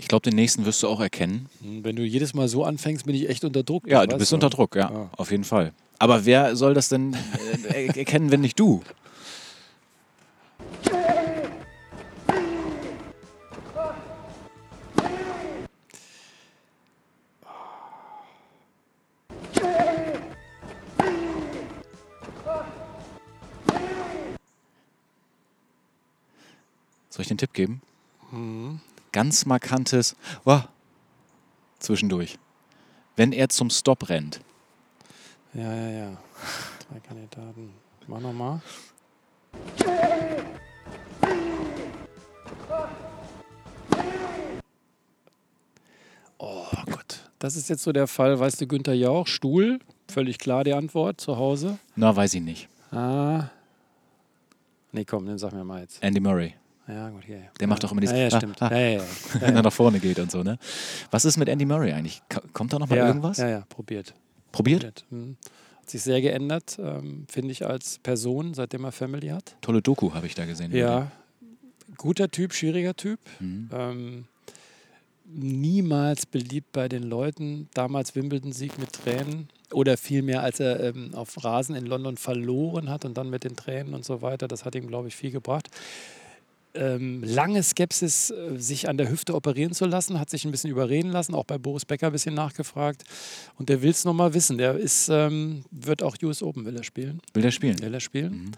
Ich glaube, den nächsten wirst du auch erkennen. Hm, wenn du jedes Mal so anfängst, bin ich echt unter Druck. Ja, du bist du. unter Druck, ja, ah. auf jeden Fall. Aber wer soll das denn äh, erkennen, wenn nicht du? Soll ich den Tipp geben? Mhm. Ganz markantes oh, zwischendurch. Wenn er zum Stop rennt. Ja, ja, ja. Drei Kandidaten. Mach nochmal. Oh Gott. Das ist jetzt so der Fall, weißt du, Günther Jauch, Stuhl, völlig klar die Antwort, zu Hause. Na, weiß ich nicht. Ah. Nee, komm, den sag mir mal jetzt. Andy Murray. Ja, gut, ja. ja. Der macht doch immer dieses Ja, ja, Ah, stimmt. ah, (laughs) Ja, ja. (laughs) Wenn er nach vorne geht und so, ne? Was ist mit Andy Murray eigentlich? Kommt da noch mal ja, irgendwas? Ja, ja, probiert. Probiert? probiert. Hm. Hat sich sehr geändert, ähm, finde ich, als Person, seitdem er Family hat. Tolle Doku habe ich da gesehen. Ja, guter Typ, schwieriger Typ. Mhm. Ähm, niemals beliebt bei den Leuten. Damals Wimbledon-Sieg mit Tränen. Oder vielmehr, als er ähm, auf Rasen in London verloren hat und dann mit den Tränen und so weiter. Das hat ihm, glaube ich, viel gebracht. Ähm, lange Skepsis, äh, sich an der Hüfte operieren zu lassen, hat sich ein bisschen überreden lassen, auch bei Boris Becker ein bisschen nachgefragt. Und der will es nochmal wissen. Der ist, ähm, wird auch US Open, will er spielen. Will der spielen? Will er spielen.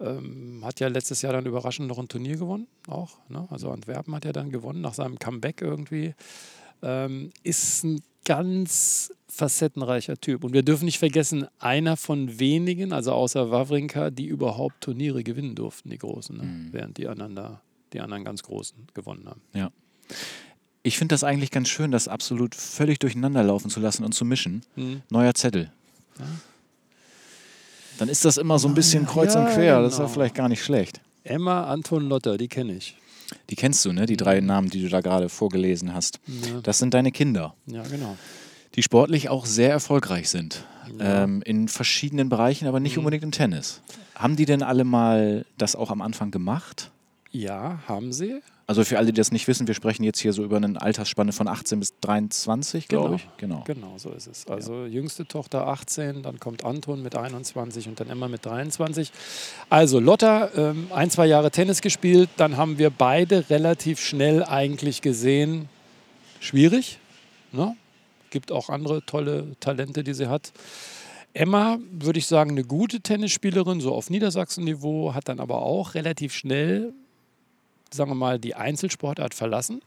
Ähm, hat ja letztes Jahr dann überraschend noch ein Turnier gewonnen, auch. Ne? Also Antwerpen hat er dann gewonnen nach seinem Comeback irgendwie. Ähm, ist ein ganz facettenreicher Typ. Und wir dürfen nicht vergessen, einer von wenigen, also außer Wawrinka, die überhaupt Turniere gewinnen durften, die Großen, ne? während die anderen da, die anderen ganz Großen gewonnen haben. Ja. Ich finde das eigentlich ganz schön, das absolut völlig durcheinander laufen zu lassen und zu mischen. Hm. Neuer Zettel. Dann ist das immer so ein bisschen Ja, kreuz und quer. Das ist ja genau. vielleicht gar nicht schlecht. Emma Anton Lotter, die kenne ich. Die kennst du, ne? Die drei Namen, die du da gerade vorgelesen hast. Ja, Das sind deine Kinder, ja genau. die sportlich auch sehr erfolgreich sind. Ja. Ähm, in verschiedenen Bereichen, aber nicht Mhm. unbedingt im Tennis. Haben die denn alle mal das auch am Anfang gemacht? Ja, haben sie. Also für alle, die das nicht wissen, wir sprechen jetzt hier so über eine Altersspanne von 18 bis 23, glaube Genau. ich. Genau. Genau, so ist es. Also jüngste Tochter 18, dann kommt Anton mit 21 und dann Emma mit 23. Also Lotta, ähm, ein, zwei Jahre Tennis gespielt, dann haben wir beide relativ schnell eigentlich gesehen, schwierig. Ne? Gibt auch andere tolle Talente, die sie hat. Emma, würde ich sagen, eine gute Tennisspielerin, so auf Niedersachsen-Niveau, hat dann aber auch relativ schnell, sagen wir mal, die Einzelsportart verlassen.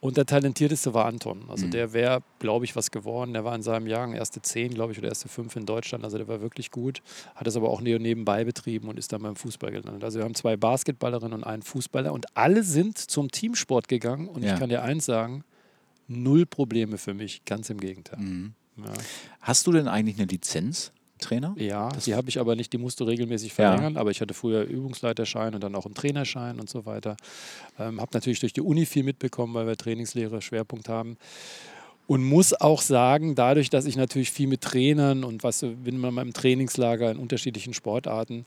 Und der talentierteste war Anton. Also Mhm. der wäre, glaube ich, was geworden. Der war in seinem Jahr erste zehn, glaube ich, oder erste fünf in Deutschland. Also der war wirklich gut. Hat es aber auch ne- nebenbei betrieben und ist dann beim Fußball gelandet. Also wir haben zwei Basketballerinnen und einen Fußballer und alle sind zum Teamsport gegangen. Und Ja. ich kann dir eins sagen, null Probleme für mich. Ganz im Gegenteil. Mhm. Ja. Hast du denn eigentlich eine Lizenz, Trainer? Ja, die habe ich aber nicht, die musst du regelmäßig Ja. verlängern, aber ich hatte früher Übungsleiterschein und dann auch einen Trainerschein und so weiter. Ähm, habe natürlich durch die Uni viel mitbekommen, weil wir Trainingslehre Schwerpunkt haben. Und muss auch sagen, dadurch, dass ich natürlich viel mit Trainern und was bin man im Trainingslager in unterschiedlichen Sportarten,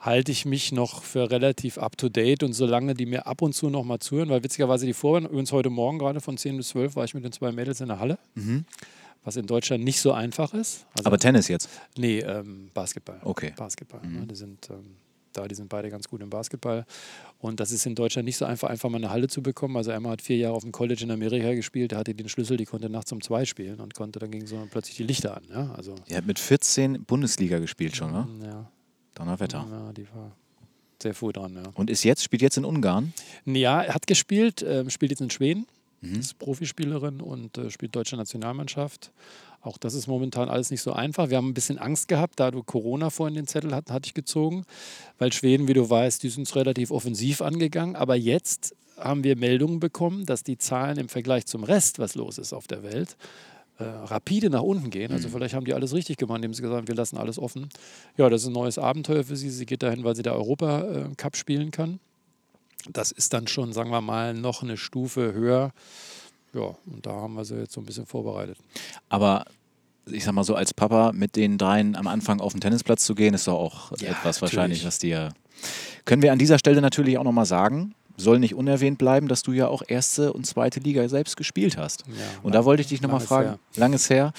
halte ich mich noch für relativ up-to-date und solange die mir ab und zu noch mal zuhören, weil witzigerweise die Vorbereitung, übrigens heute Morgen gerade von 10 bis 12 war ich mit den zwei Mädels in der Halle, Mhm. Was in Deutschland nicht so einfach ist. Also, Aber Tennis jetzt? Nee, ähm, Basketball. Okay. Basketball. Mhm. Ne? Die sind ähm, da, die sind beide ganz gut im Basketball. Und das ist in Deutschland nicht so einfach, einfach mal eine Halle zu bekommen. Also Emma hat vier Jahre auf dem College in Amerika gespielt, da hatte die den Schlüssel, die konnte nachts um zwei spielen und konnte, dann gingen so plötzlich die Lichter an. Ja, also, Die hat mit 14 Bundesliga gespielt schon, ne? ja, Donnerwetter. ja, die war sehr früh dran, ja. Und ist jetzt, spielt jetzt in Ungarn? Ja, er hat gespielt, ähm, spielt jetzt in Schweden, Mhm. ist Profispielerin und äh, spielt deutsche Nationalmannschaft. Auch das ist momentan alles nicht so einfach. Wir haben ein bisschen Angst gehabt, da du Corona vorhin den Zettel hat, hatte ich gezogen, weil Schweden, wie du weißt, die sind es relativ offensiv angegangen. Aber jetzt haben wir Meldungen bekommen, dass die Zahlen im Vergleich zum Rest, was los ist auf der Welt, äh, rapide nach unten gehen. Also vielleicht haben die alles richtig gemacht, indem sie gesagt haben, wir lassen alles offen. Ja, das ist ein neues Abenteuer für sie. Sie geht dahin, weil sie der Europa-Cup spielen kann. Das ist dann schon, sagen wir mal, noch eine Stufe höher. Ja, und da haben wir sie jetzt so ein bisschen vorbereitet. Aber ich sag mal so, als Papa mit den dreien am Anfang auf den Tennisplatz zu gehen, ist doch auch Ja, etwas wahrscheinlich, natürlich. was dir. Können wir an dieser Stelle natürlich auch nochmal sagen, soll nicht unerwähnt bleiben, dass du ja auch erste und zweite Liga selbst gespielt hast. Ja, Und da wollte ich dich nochmal fragen, her. langes her,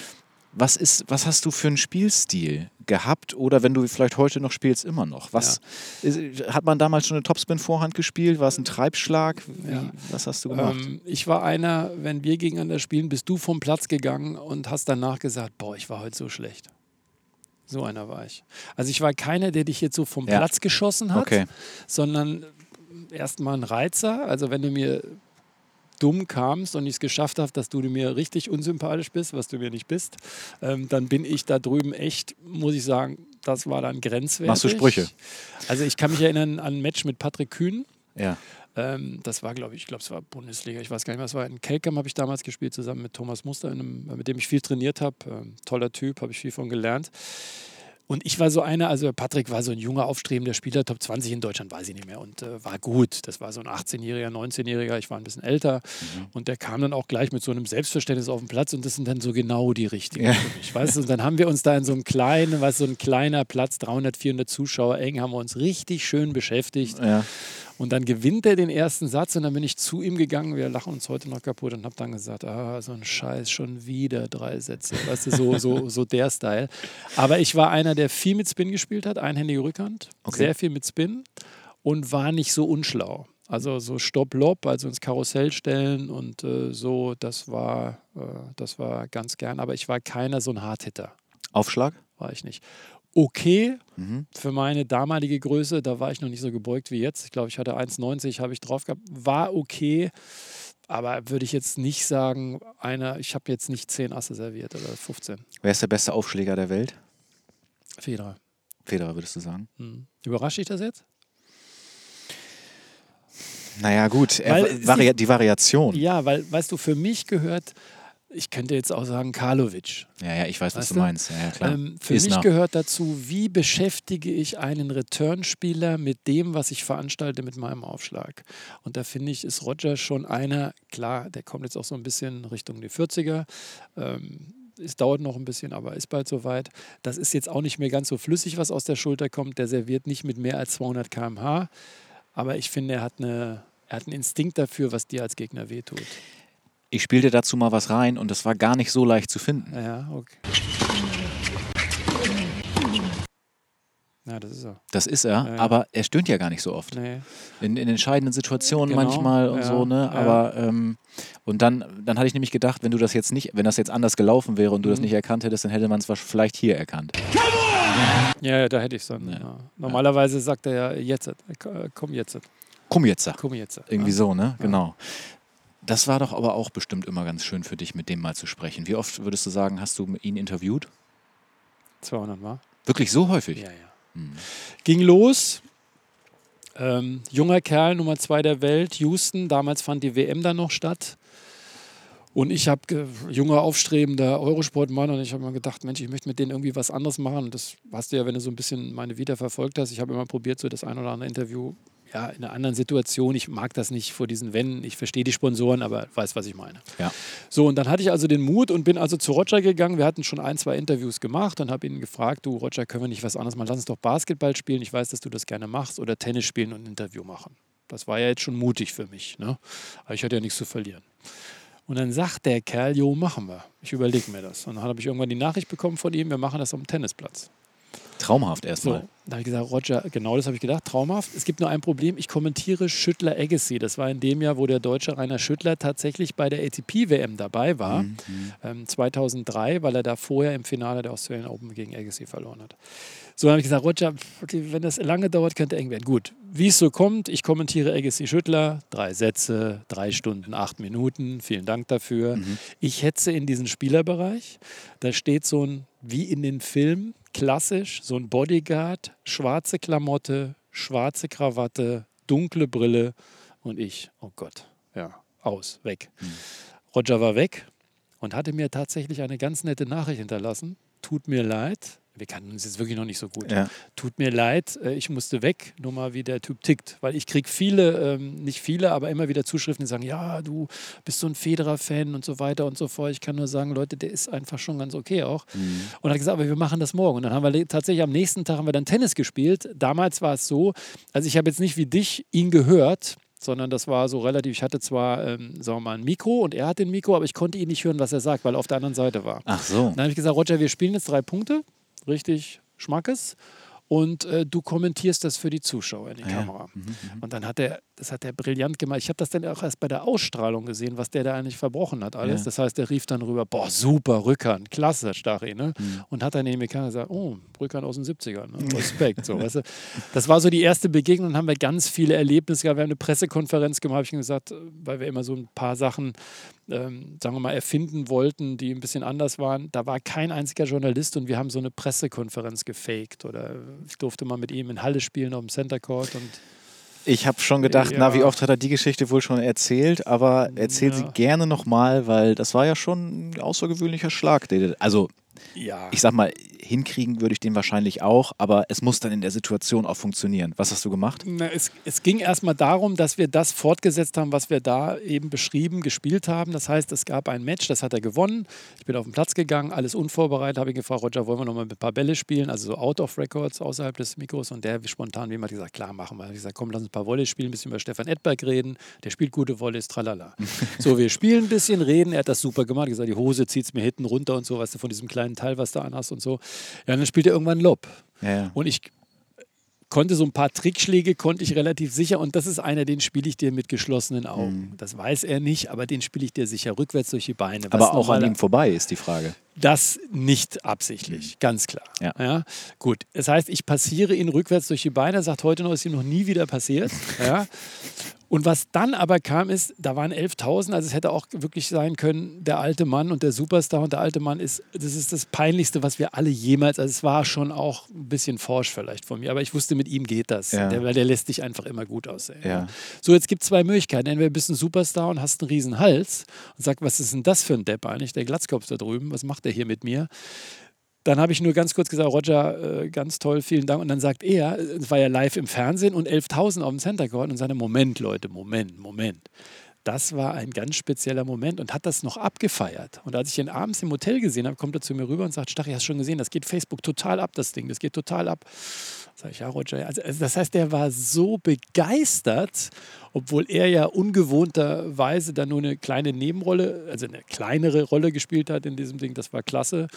was, ist, was hast du für einen Spielstil gehabt oder wenn du vielleicht heute noch spielst, immer noch? Was, ja. ist, hat man damals schon eine Topspin-Vorhand gespielt? War es ein Treibschlag? Wie, ja. Was hast du gemacht? Ähm, ich war einer, wenn wir gegeneinander spielen, bist du vom Platz gegangen und hast danach gesagt, boah, ich war heute so schlecht. So einer war ich. Also ich war keiner, der dich jetzt so vom ja. Platz geschossen hat, okay. sondern erstmal ein Reizer. Also wenn du mir dumm kamst und ich es geschafft habe, dass du mir richtig unsympathisch bist, was du mir nicht bist, ähm, dann bin ich da drüben echt, muss ich sagen, das war dann grenzwertig. Machst du Sprüche? Also ich kann mich erinnern an ein Match mit Patrick Kühn. Ja. Ähm, das war, glaube ich, ich glaube, es war Bundesliga. Ich weiß gar nicht mehr, es war in Kelkam, habe ich damals gespielt, zusammen mit Thomas Muster, einem, mit dem ich viel trainiert habe. Ähm, toller Typ, habe ich viel von gelernt. Und ich war so einer, also Patrick war so ein junger, aufstrebender Spieler, Top 20 in Deutschland, weiß ich nicht mehr, und äh, war gut. Das war so ein 18-Jähriger, 19-Jähriger, ich war ein bisschen älter. Mhm. Und der kam dann auch gleich mit so einem Selbstverständnis auf den Platz und das sind dann so genau die richtigen ja. für mich. Weißt? Und dann haben wir uns da in so einem kleinen, was so ein kleiner Platz, 300, 400 Zuschauer eng, haben wir uns richtig schön beschäftigt. Ja. Und dann gewinnt er den ersten Satz und dann bin ich zu ihm gegangen, wir lachen uns heute noch kaputt und habe dann gesagt, ah, so ein Scheiß, schon wieder drei Sätze. Weißt du, so, so, (laughs) so der Style. Aber ich war einer, der viel mit Spin gespielt hat, einhändige Rückhand, okay. sehr viel mit Spin und war nicht so unschlau. Also so Stopp-Lob, also ins Karussell stellen und äh, so, das war, äh, das war ganz gern. Aber ich war keiner so ein Hardhitter. Aufschlag? War ich nicht okay mhm. für meine damalige Größe. Da war ich noch nicht so gebeugt wie jetzt. Ich glaube, ich hatte 1,90 habe ich drauf gehabt. War okay, aber würde ich jetzt nicht sagen, einer, ich habe jetzt nicht 10 Asse serviert oder 15. Wer ist der beste Aufschläger der Welt? Federer. Federer, würdest du sagen? Hm. Überrasche ich das jetzt? Naja, gut, weil, Vari die Variation. Ja, weil, weißt du, für mich gehört ich könnte jetzt auch sagen Karlovic. Ja, ja, ich weiß, was du meinst. Ja, klar. Ähm, für Ist mich nach. gehört dazu, wie beschäftige ich einen Returnspieler mit dem, was ich veranstalte mit meinem Aufschlag. Und da finde ich, ist Roger schon einer, klar, der kommt jetzt auch so ein bisschen Richtung die 40er. Ähm, es dauert noch ein bisschen, aber ist bald soweit. Das ist jetzt auch nicht mehr ganz so flüssig, was aus der Schulter kommt. Der serviert nicht mit mehr als 200 km/h. Aber ich finde, er hat, eine, er hat einen Instinkt dafür, was dir als Gegner wehtut. Ich spielte dazu mal was rein und das war gar nicht so leicht zu finden. Ja, okay. Ja, das ist er. Das ist er, ja, ja. aber er stöhnt ja gar nicht so oft. Nee. In, in entscheidenden Situationen genau, manchmal und ja, so, ne? Aber ähm, und dann, dann hatte ich nämlich gedacht, wenn du das jetzt nicht, wenn das jetzt anders gelaufen wäre und du mhm. das nicht erkannt hättest, dann hätte man es vielleicht hier erkannt. Ja, da hätte ich es dann. Normalerweise sagt er ja jetzt, äh, komm jetzt. Komm jetzt. Komm jetzt. Irgendwie so, ne? Genau. Das war doch aber auch bestimmt immer ganz schön für dich, mit dem mal zu sprechen. Wie oft würdest du sagen, hast du ihn interviewt? 200 Mal. Wirklich so häufig? Ja, ja. Hm. Ging los. Ähm, junger Kerl, Nummer zwei der Welt, Houston. Damals fand die WM dann noch statt. Und ich habe junger, aufstrebender Eurosportmann und ich habe mir gedacht, Mensch, ich möchte mit denen irgendwie was anderes machen. Und das hast du ja, wenn du so ein bisschen meine Vita verfolgt hast. Ich habe immer probiert, so das ein oder andere Interview ja, in einer anderen Situation. Ich mag das nicht vor diesen Wänden. Ich verstehe die Sponsoren, aber weiß, was ich meine. Ja. So, und dann hatte ich also den Mut und bin also zu Roger gegangen. Wir hatten schon ein, zwei Interviews gemacht und habe ihn gefragt, du Roger, können wir nicht was anderes machen? Lass uns doch Basketball spielen. Ich weiß, dass du das gerne machst oder Tennis spielen und ein Interview machen. Das war ja jetzt schon mutig für mich. Ne? Aber ich hatte ja nichts zu verlieren. Und dann sagt der Kerl, jo, machen wir. Ich überlege mir das. Und dann habe ich irgendwann die Nachricht bekommen von ihm, wir machen das am Tennisplatz. Traumhaft erstmal. So, da habe ich gesagt, Roger, genau das habe ich gedacht, traumhaft. Es gibt nur ein Problem, ich kommentiere Schüttler Agassi. Das war in dem Jahr, wo der deutsche Rainer Schüttler tatsächlich bei der ATP-WM dabei war, mhm. ähm, 2003, weil er da vorher im Finale der Australian Open gegen Agassi verloren hat. So habe ich gesagt, Roger, wenn das lange dauert, könnte eng werden. Gut, wie es so kommt, ich kommentiere Agassi Schüttler, drei Sätze, drei Stunden, acht Minuten, vielen Dank dafür. Mhm. Ich hetze in diesen Spielerbereich, da steht so ein, wie in den Filmen, klassisch, so ein Bodyguard, schwarze Klamotte, schwarze Krawatte, dunkle Brille und ich, oh Gott, ja, aus, weg. Mhm. Roger war weg und hatte mir tatsächlich eine ganz nette Nachricht hinterlassen. Tut mir leid, wir kannten uns jetzt wirklich noch nicht so gut. Ja. Tut mir leid, äh, ich musste weg, nur mal wie der Typ tickt. Weil ich kriege viele, ähm, nicht viele, aber immer wieder Zuschriften, die sagen, ja, du bist so ein Federer-Fan und so weiter und so fort. Ich kann nur sagen, Leute, der ist einfach schon ganz okay auch. Mhm. Und hat gesagt, aber wir machen das morgen. Und dann haben wir tatsächlich am nächsten Tag haben wir dann Tennis gespielt. Damals war es so, also ich habe jetzt nicht wie dich ihn gehört, sondern das war so relativ, ich hatte zwar, ähm, sagen wir mal, ein Mikro und er hatte ein Mikro, aber ich konnte ihn nicht hören, was er sagt, weil er auf der anderen Seite war. Ach so. Dann habe ich gesagt, Roger, wir spielen jetzt drei Punkte, richtig Schmackes und äh, du kommentierst das für die Zuschauer in die Ah ja. Kamera. Und dann hat er, das hat er brillant gemacht. Ich habe das dann auch erst bei der Ausstrahlung gesehen, was der da eigentlich verbrochen hat alles. Ja. Das heißt, er rief dann rüber, boah, super Rückhand, klasse, Stachy, ne? Mhm. Und hat dann neben mir gesagt, oh, Rückhand aus den 70ern, ne? Respekt, so, weißt du. Das war so die erste Begegnung, dann haben wir ganz viele Erlebnisse gehabt. Wir haben eine Pressekonferenz gemacht, habe ich gesagt, weil wir immer so ein paar Sachen ähm, sagen wir mal, erfinden wollten, die ein bisschen anders waren. Da war kein einziger Journalist und wir haben so eine Pressekonferenz gefaked. Oder ich durfte mal mit ihm in Halle spielen auf dem Center Court und Ich habe schon gedacht, na, Ja. wie oft hat er die Geschichte wohl schon erzählt, aber erzähl sie Ja. gerne nochmal, weil das war ja schon ein außergewöhnlicher Schlag. Also, ja. ich sag mal, hinkriegen würde ich den wahrscheinlich auch, aber es muss dann in der Situation auch funktionieren. Was hast du gemacht? Na, es, es ging erstmal darum, dass wir das fortgesetzt haben, was wir da eben beschrieben, gespielt haben. Das heißt, es gab ein Match, das hat er gewonnen. Ich bin auf den Platz gegangen, alles unvorbereitet, habe ihn gefragt, Roger, wollen wir noch mal ein paar Bälle spielen? Also so out of records, außerhalb des Mikros. Und der spontan, wie immer, hat gesagt, klar, machen wir. Ich gesagt, komm, lass uns ein paar Volleys spielen, ein bisschen über Stefan Edberg reden. Der spielt gute Volleys, tralala. (laughs) so, wir spielen ein bisschen, reden. Er hat das super gemacht. Hat gesagt, die Hose zieht es mir hinten runter und so, weißt du, von diesem kleinen Teil, was du anhast und so. Ja, dann spielt er irgendwann Lob. Ja, ja. Und ich konnte so ein paar Trickschläge, konnte ich relativ sicher. Und das ist einer, den spiele ich dir mit geschlossenen Augen. Das weiß er nicht, aber den spiele ich dir sicher rückwärts durch die Beine. Aber auch an ihm vorbei ist die Frage. Das nicht absichtlich, ganz klar. Ja. Gut, das heißt, ich passiere ihn rückwärts durch die Beine, sagt heute noch, ist ihm noch nie wieder passiert. (laughs) ja. Und was dann aber kam, ist, da waren 11.000, also es hätte auch wirklich sein können, der alte Mann und der Superstar und der alte Mann ist, das ist das Peinlichste, was wir alle jemals, also es war schon auch ein bisschen forsch vielleicht von mir, aber ich wusste, mit ihm geht das, Ja. der, weil der lässt dich einfach immer gut aussehen. Ja. So, jetzt gibt es zwei Möglichkeiten. Entweder bist du ein Superstar und hast einen riesen Hals und sagst, was ist denn das für ein Depp eigentlich, der Glatzkopf da drüben, was macht der hier mit mir? Dann habe ich nur ganz kurz gesagt, Roger, äh, ganz toll, vielen Dank. Und dann sagt er, es war ja live im Fernsehen und 11.000 auf dem Center Court und sagte, Moment, Leute, Moment, Moment. Das war ein ganz spezieller Moment und hat das noch abgefeiert. Und als ich ihn abends im Hotel gesehen habe, kommt er zu mir rüber und sagt, Stach, hast schon gesehen, das geht Facebook total ab, das Ding, das geht total ab. Sag ich, ja, Roger. Also, also das heißt, der war so begeistert, obwohl er ja ungewohnterweise da nur eine kleine Nebenrolle, also eine kleinere Rolle gespielt hat in diesem Ding. Das war klasse.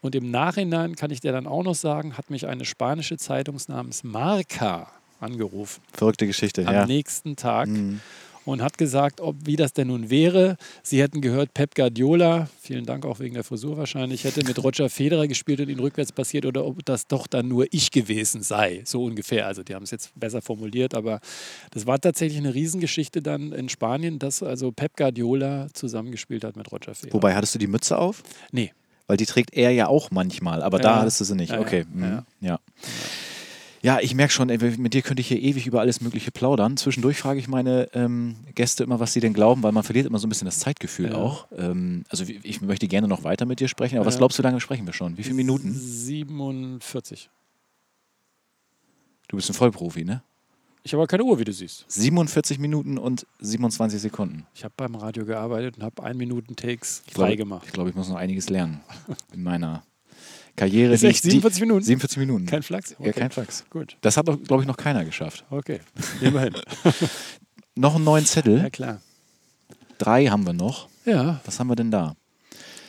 Und im Nachhinein kann ich dir dann auch noch sagen, hat mich eine spanische Zeitung namens Marca angerufen Verrückte Geschichte, am ja. nächsten Tag Mhm. Und hat gesagt, ob wie das denn nun wäre. Sie hätten gehört, Pep Guardiola, vielen Dank auch wegen der Frisur wahrscheinlich, hätte mit Roger Federer gespielt und ihn rückwärts passiert oder ob das doch dann nur ich gewesen sei, so ungefähr. Also die haben es jetzt besser formuliert, aber das war tatsächlich eine Riesengeschichte dann in Spanien, dass also Pep Guardiola zusammengespielt hat mit Roger Federer. Wobei, hattest du die Mütze auf? Nee. Weil die trägt er ja auch manchmal, aber da Ja. hattest du sie nicht. Ja, ja. okay. mhm. Ja. Ja. Ja, ich merke schon, ey, mit dir könnte ich hier ewig über alles Mögliche plaudern. Zwischendurch frage ich meine ähm, Gäste immer, was sie denn glauben, weil man verliert immer so ein bisschen das Zeitgefühl Ja. auch. Ähm, also ich möchte gerne noch weiter mit dir sprechen, aber was Ja. glaubst du, wie lange sprechen wir schon? Wie viele Minuten? 47. Du bist ein Vollprofi, ne? Ich habe aber keine Uhr, wie du siehst. 47 Minuten und 27 Sekunden. Ich habe beim Radio gearbeitet und habe ein Minuten Takes frei gemacht. Ich glaube, ich muss noch einiges lernen in meiner Karriere. Ist echt ich- die- 47 Minuten? 47 Minuten. Kein Flachs? Ja, kein Flachs. Gut, Das hat, glaube ich, noch keiner geschafft. okay. Immerhin. (laughs) Noch einen neuen Zettel. ja, klar. Drei haben wir noch. Ja, Was haben wir denn da?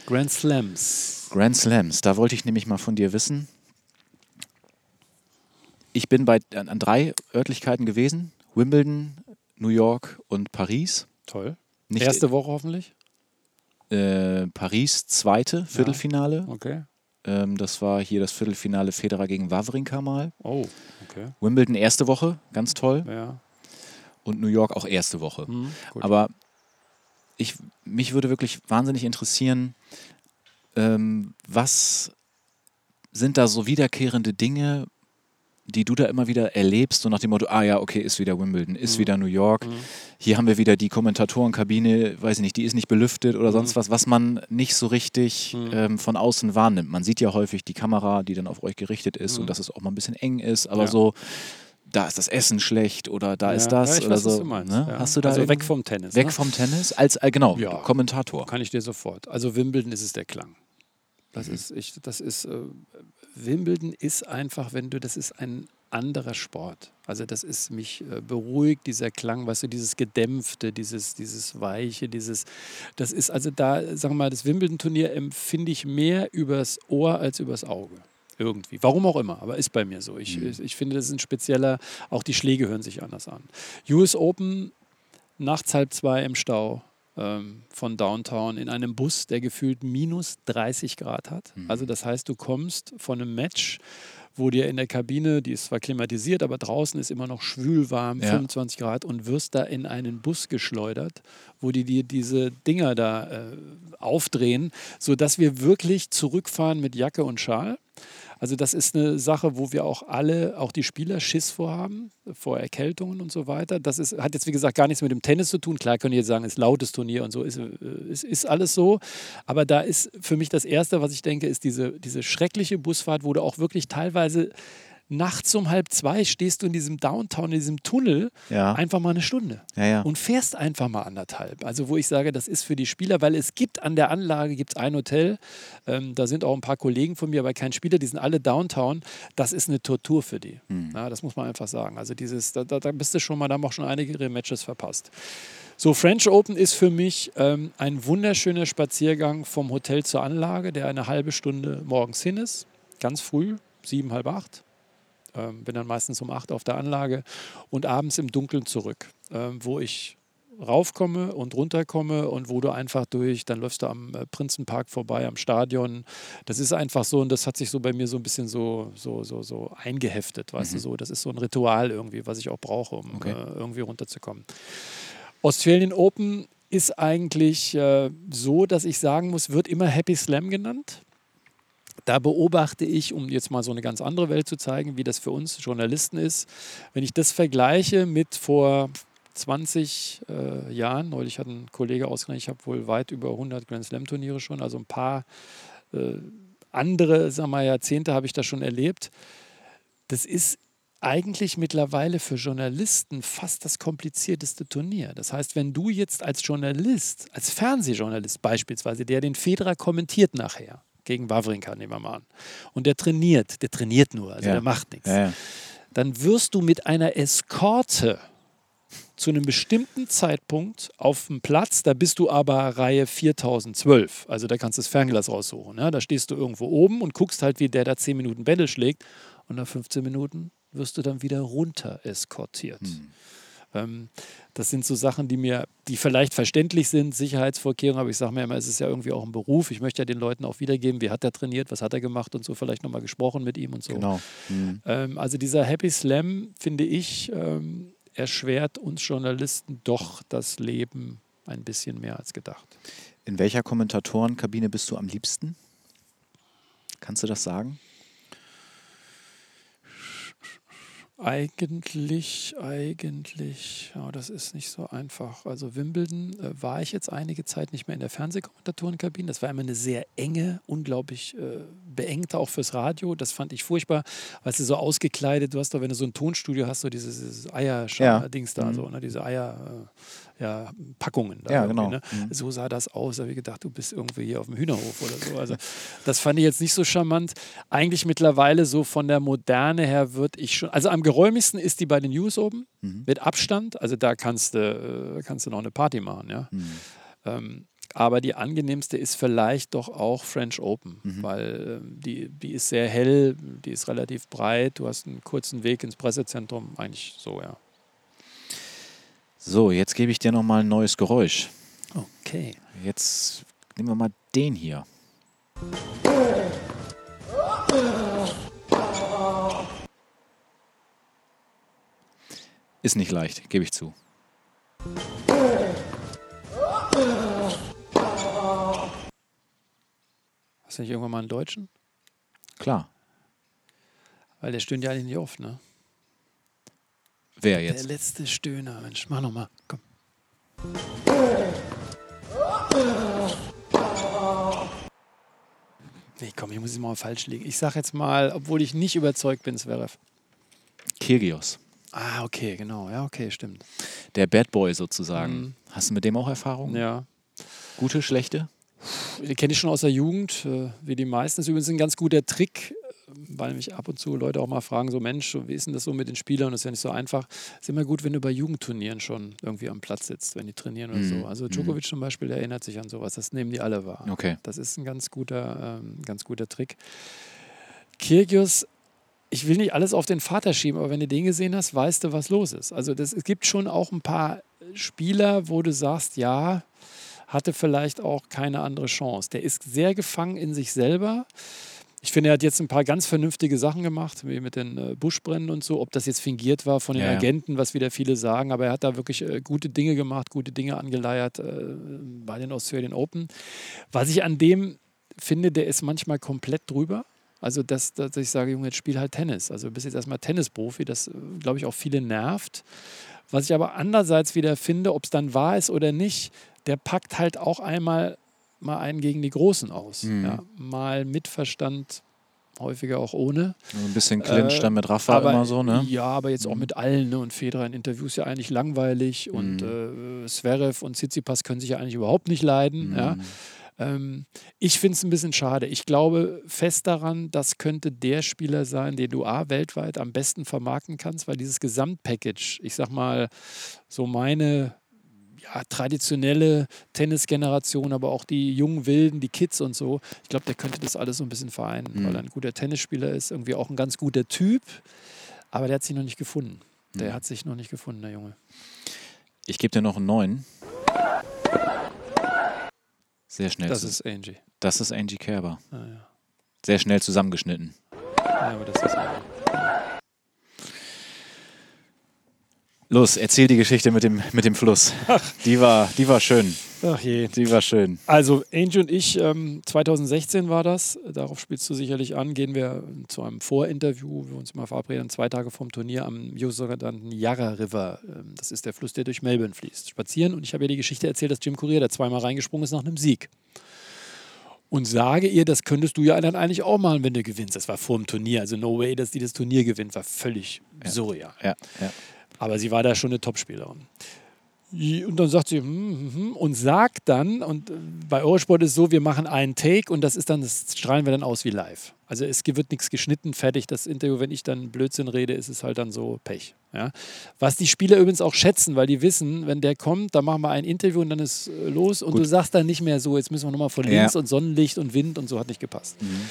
Grand Slams. Grand Slams. Da wollte ich nämlich mal von dir wissen. Ich bin bei, an, drei Örtlichkeiten gewesen. Wimbledon, New York und Paris. Toll. Nicht, Erste Woche hoffentlich. äh, Paris, zweite Viertelfinale. Okay. Ähm, das war hier das Viertelfinale Federer gegen Wawrinka mal. Oh, okay. Wimbledon erste Woche, ganz toll. Ja. Und New York auch erste Woche. Hm, gut. Aber ich, mich würde wirklich wahnsinnig interessieren, ähm, was sind da so wiederkehrende Dinge, die du da immer wieder erlebst, so nach dem Motto, ah ja, okay, ist wieder Wimbledon, ist Mhm. wieder New York, Mhm. hier haben wir wieder die Kommentatorenkabine, weiß ich nicht, die ist nicht belüftet oder sonst Mhm. was, was man nicht so richtig Mhm. ähm, von außen wahrnimmt. Man sieht ja häufig die Kamera, die dann auf euch gerichtet ist Mhm. und dass es auch mal ein bisschen eng ist, aber Ja. so, da ist das Essen schlecht oder da ist Ja, das ja, ich oder weiß, so. was du meinst. ne? Ja. Hast du da also weg vom Tennis. Weg ne? vom Tennis als äh, genau Ja. Kommentator. Kann ich dir sofort. Also Wimbledon ist es der Klang. Mhm. Das ist, ich, das ist, äh, Wimbledon ist einfach, wenn du, das ist ein anderer Sport. Also das ist mich äh, beruhigt, dieser Klang, weißt du, dieses Gedämpfte, dieses, dieses Weiche, dieses, das ist also da, sagen wir mal, das Wimbledon-Turnier empfinde ich mehr übers Ohr als übers Auge. Irgendwie. Warum auch immer, aber ist bei mir so. Ich, mhm. ich finde, das ist ein spezieller, auch die Schläge hören sich anders an. US Open, nachts halb zwei im Stau von Downtown in einem Bus, der gefühlt minus 30 Grad hat. Mhm. Also das heißt, du kommst von einem Match, wo dir in der Kabine, die ist zwar klimatisiert, aber draußen ist immer noch schwülwarm, ja. 25 Grad und wirst da in einen Bus geschleudert, wo die dir diese Dinger da äh, aufdrehen, sodass wir wirklich zurückfahren mit Jacke und Schal. Also das ist eine Sache, wo wir auch alle, auch die Spieler Schiss vorhaben, vor Erkältungen und so weiter. Das ist, hat jetzt wie gesagt gar nichts mit dem Tennis zu tun. Klar können jetzt sagen, es ist lautes Turnier und so, ist, äh, ist, ist alles so. Aber da ist für mich das Erste, was ich denke, ist diese, diese schreckliche Busfahrt, wo du auch wirklich teilweise nachts um halb zwei stehst du in diesem Downtown, in diesem Tunnel, ja. einfach mal eine Stunde ja, ja. und fährst einfach mal anderthalb. Also wo ich sage, das ist für die Spieler, weil es gibt an der Anlage gibt's ein Hotel, ähm, da sind auch ein paar Kollegen von mir, aber kein Spieler, die sind alle Downtown. Das ist eine Tortur für die. Mhm. das muss man einfach sagen. Also dieses, da, da, bist du schon mal, da haben auch schon einige ihre Matches verpasst. So, French Open ist für mich ähm, ein wunderschöner Spaziergang vom Hotel zur Anlage, der eine halbe Stunde morgens hin ist, ganz früh, sieben, halb acht. Ähm, bin dann meistens um acht auf der Anlage und abends im Dunkeln zurück, ähm, wo ich raufkomme und runterkomme und wo du einfach durch, dann läufst du am äh, Prinzenpark vorbei, am Stadion. Das ist einfach so und das hat sich so bei mir so ein bisschen so, so, so, so eingeheftet, weißt mhm. du so. Das ist so ein Ritual irgendwie, was ich auch brauche, um okay. äh, irgendwie runterzukommen. Australian Open ist eigentlich äh, so, dass ich sagen muss, wird immer Happy Slam genannt. Da beobachte ich, um jetzt mal so eine ganz andere Welt zu zeigen, wie das für uns Journalisten ist. Wenn ich das vergleiche mit vor 20 äh, Jahren, neulich hat ein Kollege ausgerechnet, ich habe wohl weit über 100 Grand Slam Turniere schon, also ein paar äh, andere sagen wir, Jahrzehnte habe ich das schon erlebt. Das ist eigentlich mittlerweile für Journalisten fast das komplizierteste Turnier. Das heißt, wenn du jetzt als Journalist, als Fernsehjournalist beispielsweise, der den Federer kommentiert nachher, gegen Wawrinka, nehmen wir mal an. Und der trainiert, der trainiert nur, also ja. der macht nichts. Ja, ja. Dann wirst du mit einer Eskorte zu einem bestimmten Zeitpunkt auf dem Platz, da bist du aber Reihe 4012, also da kannst du das Fernglas raussuchen. Ja? Da stehst du irgendwo oben und guckst halt, wie der da 10 Minuten Bälle schlägt und nach 15 Minuten wirst du dann wieder runter eskortiert. Hm. Ähm, das sind so Sachen, die mir, die vielleicht verständlich sind, Sicherheitsvorkehrungen, aber ich sage mir immer, es ist ja irgendwie auch ein Beruf. Ich möchte ja den Leuten auch wiedergeben, wie hat er trainiert, was hat er gemacht und so, vielleicht nochmal gesprochen mit ihm und so. Genau. Mhm. Ähm, also dieser Happy Slam, finde ich, ähm, erschwert uns Journalisten doch das Leben ein bisschen mehr als gedacht. In welcher Kommentatorenkabine bist du am liebsten? Kannst du das sagen? Eigentlich, eigentlich, ja, das ist nicht so einfach. Also Wimbledon äh, war ich jetzt einige Zeit nicht mehr in der Fernsehkommentatorenkabine. Das war immer eine sehr enge, unglaublich äh, beengte auch fürs Radio. Das fand ich furchtbar, weil sie so ausgekleidet, du hast doch, wenn du so ein Tonstudio hast, so dieses, dieses Eierschar-Dings ja. da, mhm. so, ne, diese Eier. Äh, ja, Packungen. ja, genau. Ne? Mhm. So sah das aus. Da habe ich gedacht, du bist irgendwie hier auf dem Hühnerhof oder so. Also das fand ich jetzt nicht so charmant. Eigentlich mittlerweile so von der Moderne her würde ich schon, also am geräumigsten ist die bei den News oben, mhm. mit Abstand. Also da kannst du, äh, kannst du noch eine Party machen, ja. Mhm. Ähm, aber die angenehmste ist vielleicht doch auch French Open, mhm. weil äh, die, die ist sehr hell, die ist relativ breit, du hast einen kurzen Weg ins Pressezentrum, eigentlich so, ja. So, jetzt gebe ich dir nochmal ein neues Geräusch. Okay. Jetzt nehmen wir mal den hier. Ist nicht leicht, gebe ich zu. Du nicht irgendwann mal einen Deutschen? Klar. Weil der stöhnt ja eigentlich nicht oft, ne? Wer jetzt? Der letzte Stöhner, Mensch, mach nochmal, komm. Nee, komm, ich muss es mal falsch liegen. Ich sag jetzt mal, obwohl ich nicht überzeugt bin, Zverev. Kirgios. Ah, okay, genau. Ja, okay, stimmt. Der Bad Boy sozusagen. Mhm. Hast du mit dem auch Erfahrung? Ja. Gute, schlechte? Den kenne ich schon aus der Jugend, äh, wie die meisten. Das ist übrigens ein ganz guter Trick, weil mich ab und zu Leute auch mal fragen, so Mensch, wie ist denn das so mit den Spielern? Das ist ja nicht so einfach. Es ist immer gut, wenn du bei Jugendturnieren schon irgendwie am Platz sitzt, wenn die trainieren oder mhm. so. Also Djokovic mhm. zum Beispiel, der erinnert sich an sowas. Das nehmen die alle wahr. Okay. Das ist ein ganz guter, ähm, ganz guter Trick. Kyrgios ich will nicht alles auf den Vater schieben, aber wenn du den gesehen hast, weißt du, was los ist. Also das, es gibt schon auch ein paar Spieler, wo du sagst, ja, hatte vielleicht auch keine andere Chance. Der ist sehr gefangen in sich selber. Ich finde, er hat jetzt ein paar ganz vernünftige Sachen gemacht, wie mit den äh, Buschbrennen und so. Ob das jetzt fingiert war von den ja, Agenten, was wieder viele sagen, aber er hat da wirklich äh, gute Dinge gemacht, gute Dinge angeleiert äh, bei den Australian Open. Was ich an dem finde, der ist manchmal komplett drüber. Also, dass, dass ich sage, Junge, jetzt spiel halt Tennis. Also, du bist jetzt erstmal Tennisprofi, das, glaube ich, auch viele nervt. Was ich aber andererseits wieder finde, ob es dann wahr ist oder nicht, der packt halt auch einmal mal einen gegen die Großen aus. Mhm. Ja, mal mit Verstand, häufiger auch ohne. ein bisschen Clinch äh, dann mit Rafa aber, immer so, ne? Ja, aber jetzt auch mhm. mit allen. Ne? Und Federer in Interviews ja eigentlich langweilig. Mhm. Und äh, und Tsitsipas können sich ja eigentlich überhaupt nicht leiden. Mhm. Ja? Ähm, ich finde es ein bisschen schade. Ich glaube fest daran, das könnte der Spieler sein, den du A weltweit am besten vermarkten kannst, weil dieses Gesamtpackage, ich sag mal, so meine ja, traditionelle Tennisgeneration, aber auch die jungen Wilden, die Kids und so. Ich glaube, der könnte das alles so ein bisschen vereinen, mhm. weil er ein guter Tennisspieler ist, irgendwie auch ein ganz guter Typ, aber der hat sich noch nicht gefunden. Der mhm. hat sich noch nicht gefunden, der Junge. Ich gebe dir noch einen neuen. Sehr schnell. Das ist Angie. Das ist Angie Kerber. Ah, ja. Sehr schnell zusammengeschnitten. Ja, aber das ist Angie. Los, erzähl die Geschichte mit dem, mit dem Fluss. Ach. Die war, die war schön. Ach je. Die war schön. Also, Angel und ich, ähm, 2016 war das, darauf spielst du sicherlich an, gehen wir zu einem Vorinterview, wo wir uns mal verabreden, zwei Tage vom Turnier am sogenannten Yarra River. Ähm, das ist der Fluss, der durch Melbourne fließt. Spazieren und ich habe ihr die Geschichte erzählt, dass Jim Courier da zweimal reingesprungen ist nach einem Sieg. Und sage ihr, das könntest du ja dann eigentlich auch machen, wenn du gewinnst. Das war vor dem Turnier. Also, no way, dass die das Turnier gewinnt, war völlig ja. surreal. Ja, ja. Aber sie war da schon eine Topspielerin. Und dann sagt sie, hm, hm, hm, und sagt dann, und bei Eurosport ist es so, wir machen einen Take und das ist dann, das strahlen wir dann aus wie live. Also es wird nichts geschnitten, fertig. Das Interview, wenn ich dann Blödsinn rede, ist es halt dann so Pech. Ja? Was die Spieler übrigens auch schätzen, weil die wissen, wenn der kommt, dann machen wir ein Interview und dann ist äh, los und Gut. du sagst dann nicht mehr so, jetzt müssen wir nochmal von links ja. und Sonnenlicht und Wind und so hat nicht gepasst. Mhm.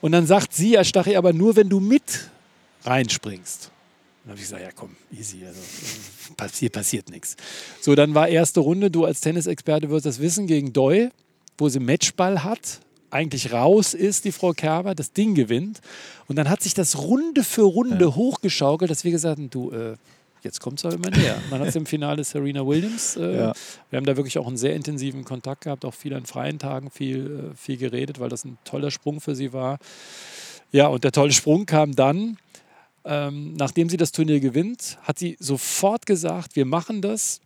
Und dann sagt sie, Herr Stachy, aber nur wenn du mit reinspringst. Dann habe ich gesagt, ja komm, easy, also passiert, passiert nichts. So, dann war erste Runde, du als Tennisexperte wirst das wissen, gegen Doi, wo sie Matchball hat, eigentlich raus ist, die Frau Kerber, das Ding gewinnt. Und dann hat sich das Runde für Runde ja. hochgeschaukelt, dass wir gesagt haben, du, äh, jetzt kommt es aber immer näher. dann hat es im Finale Serena Williams. Äh, ja. Wir haben da wirklich auch einen sehr intensiven Kontakt gehabt, auch viel an freien Tagen viel, äh, viel geredet, weil das ein toller Sprung für sie war. Ja, und der tolle Sprung kam dann, ähm, nachdem sie das Turnier gewinnt, hat sie sofort gesagt, wir machen das.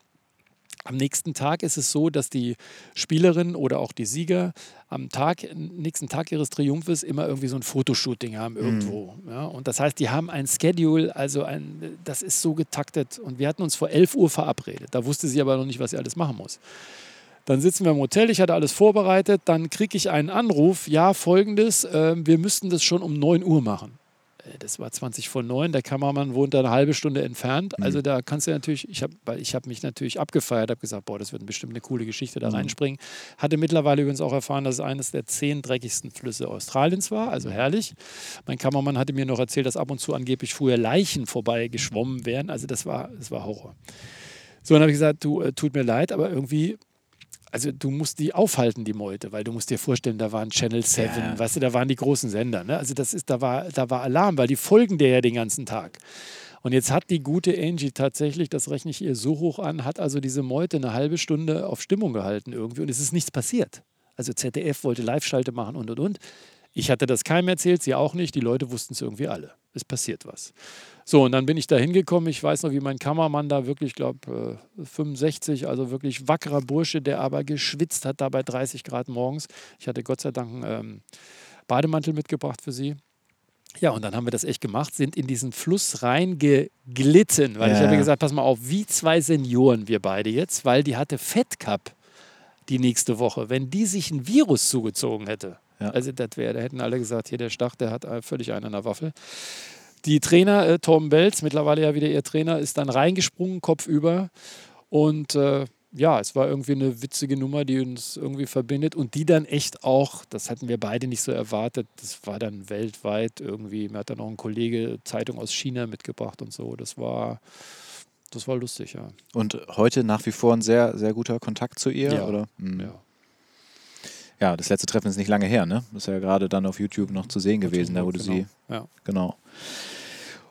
Am nächsten Tag ist es so, dass die Spielerin oder auch die Sieger am Tag, nächsten Tag ihres Triumphes immer irgendwie so ein Fotoshooting haben irgendwo. Mhm. Ja, und das heißt, die haben ein Schedule, also ein, das ist so getaktet. Und wir hatten uns vor 11 Uhr verabredet. Da wusste sie aber noch nicht, was sie alles machen muss. Dann sitzen wir im Hotel, ich hatte alles vorbereitet, dann kriege ich einen Anruf, ja, folgendes, äh, wir müssten das schon um 9 Uhr machen. Äh, das war 20 vor 9, der Kameramann wohnt da eine halbe Stunde entfernt. Mhm. Also da kannst du natürlich, ich habe hab mich natürlich abgefeiert, habe gesagt, boah, das wird bestimmt eine coole Geschichte da mhm. reinspringen. Hatte mittlerweile übrigens auch erfahren, dass es eines der zehn dreckigsten Flüsse Australiens war, also herrlich. Mein Kameramann hatte mir noch erzählt, dass ab und zu angeblich früher Leichen vorbei geschwommen wären. Also das war, das war Horror. So, dann habe ich gesagt, du, äh, tut mir leid, aber irgendwie also du musst die aufhalten, die Meute, weil du musst dir vorstellen, da waren Channel 7, ja. weißt du, da waren die großen Sender. Ne? Also das ist, da war, da war Alarm, weil die folgen dir ja den ganzen Tag. Und jetzt hat die gute Angie tatsächlich, das rechne ich ihr so hoch an, hat also diese Meute eine halbe Stunde auf Stimmung gehalten irgendwie und es ist nichts passiert. Also ZDF wollte Live-Schalte machen und und und. Ich hatte das keinem erzählt, sie auch nicht. Die Leute wussten es irgendwie alle. Es passiert was. So, und dann bin ich da hingekommen. Ich weiß noch, wie mein Kameramann da wirklich, ich glaube, 65, also wirklich wackerer Bursche, der aber geschwitzt hat da bei 30 Grad morgens. Ich hatte Gott sei Dank einen ähm, Bademantel mitgebracht für sie. Ja, und dann haben wir das echt gemacht, sind in diesen Fluss reingeglitten, weil ja. ich habe gesagt, pass mal auf, wie zwei Senioren wir beide jetzt, weil die hatte Fettcup die nächste Woche. Wenn die sich ein Virus zugezogen hätte, Ja. Also das wäre, da hätten alle gesagt, hier der Stach, der hat völlig einen an der Waffel. Die Trainer, äh, Torben Belz, mittlerweile ja wieder ihr Trainer, ist dann reingesprungen, kopfüber. Und äh, ja, es war irgendwie eine witzige Nummer, die uns irgendwie verbindet und die dann echt auch, das hatten wir beide nicht so erwartet, das war dann weltweit irgendwie, mir hat dann auch ein Kollege Zeitung aus China mitgebracht und so. Das war, das war lustig, ja. Und heute nach wie vor ein sehr, sehr guter Kontakt zu ihr, ja. oder? Mhm. Ja. Ja, das letzte Treffen ist nicht lange her, ne? Das ist ja gerade dann auf YouTube noch zu sehen gewesen, da du genau. sie. Ja. Genau.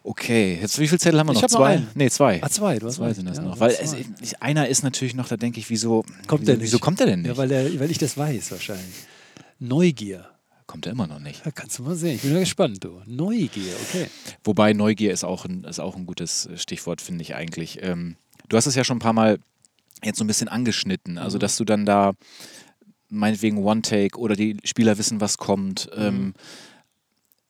Okay, jetzt wie viele Zettel haben wir noch? hab noch zwei? einen. Nee, zwei. Ah, zwei, du hast Zwei sind das Ja, noch. Weil ich, einer ist natürlich noch, da denke ich, wieso Kommt wieso, der nicht? Wieso kommt der denn nicht? Ja, weil, der, weil ich das weiß wahrscheinlich. Neugier. kommt er immer noch nicht. Da kannst du mal sehen. Ich bin mal gespannt, du. Neugier, okay. Wobei Neugier ist auch ein, ist auch ein gutes Stichwort, finde ich eigentlich. Ähm, du hast es ja schon ein paar Mal jetzt so ein bisschen angeschnitten. Also, Mhm. dass du dann da meinetwegen One-Take oder die Spieler wissen, was kommt. Mhm. Ähm,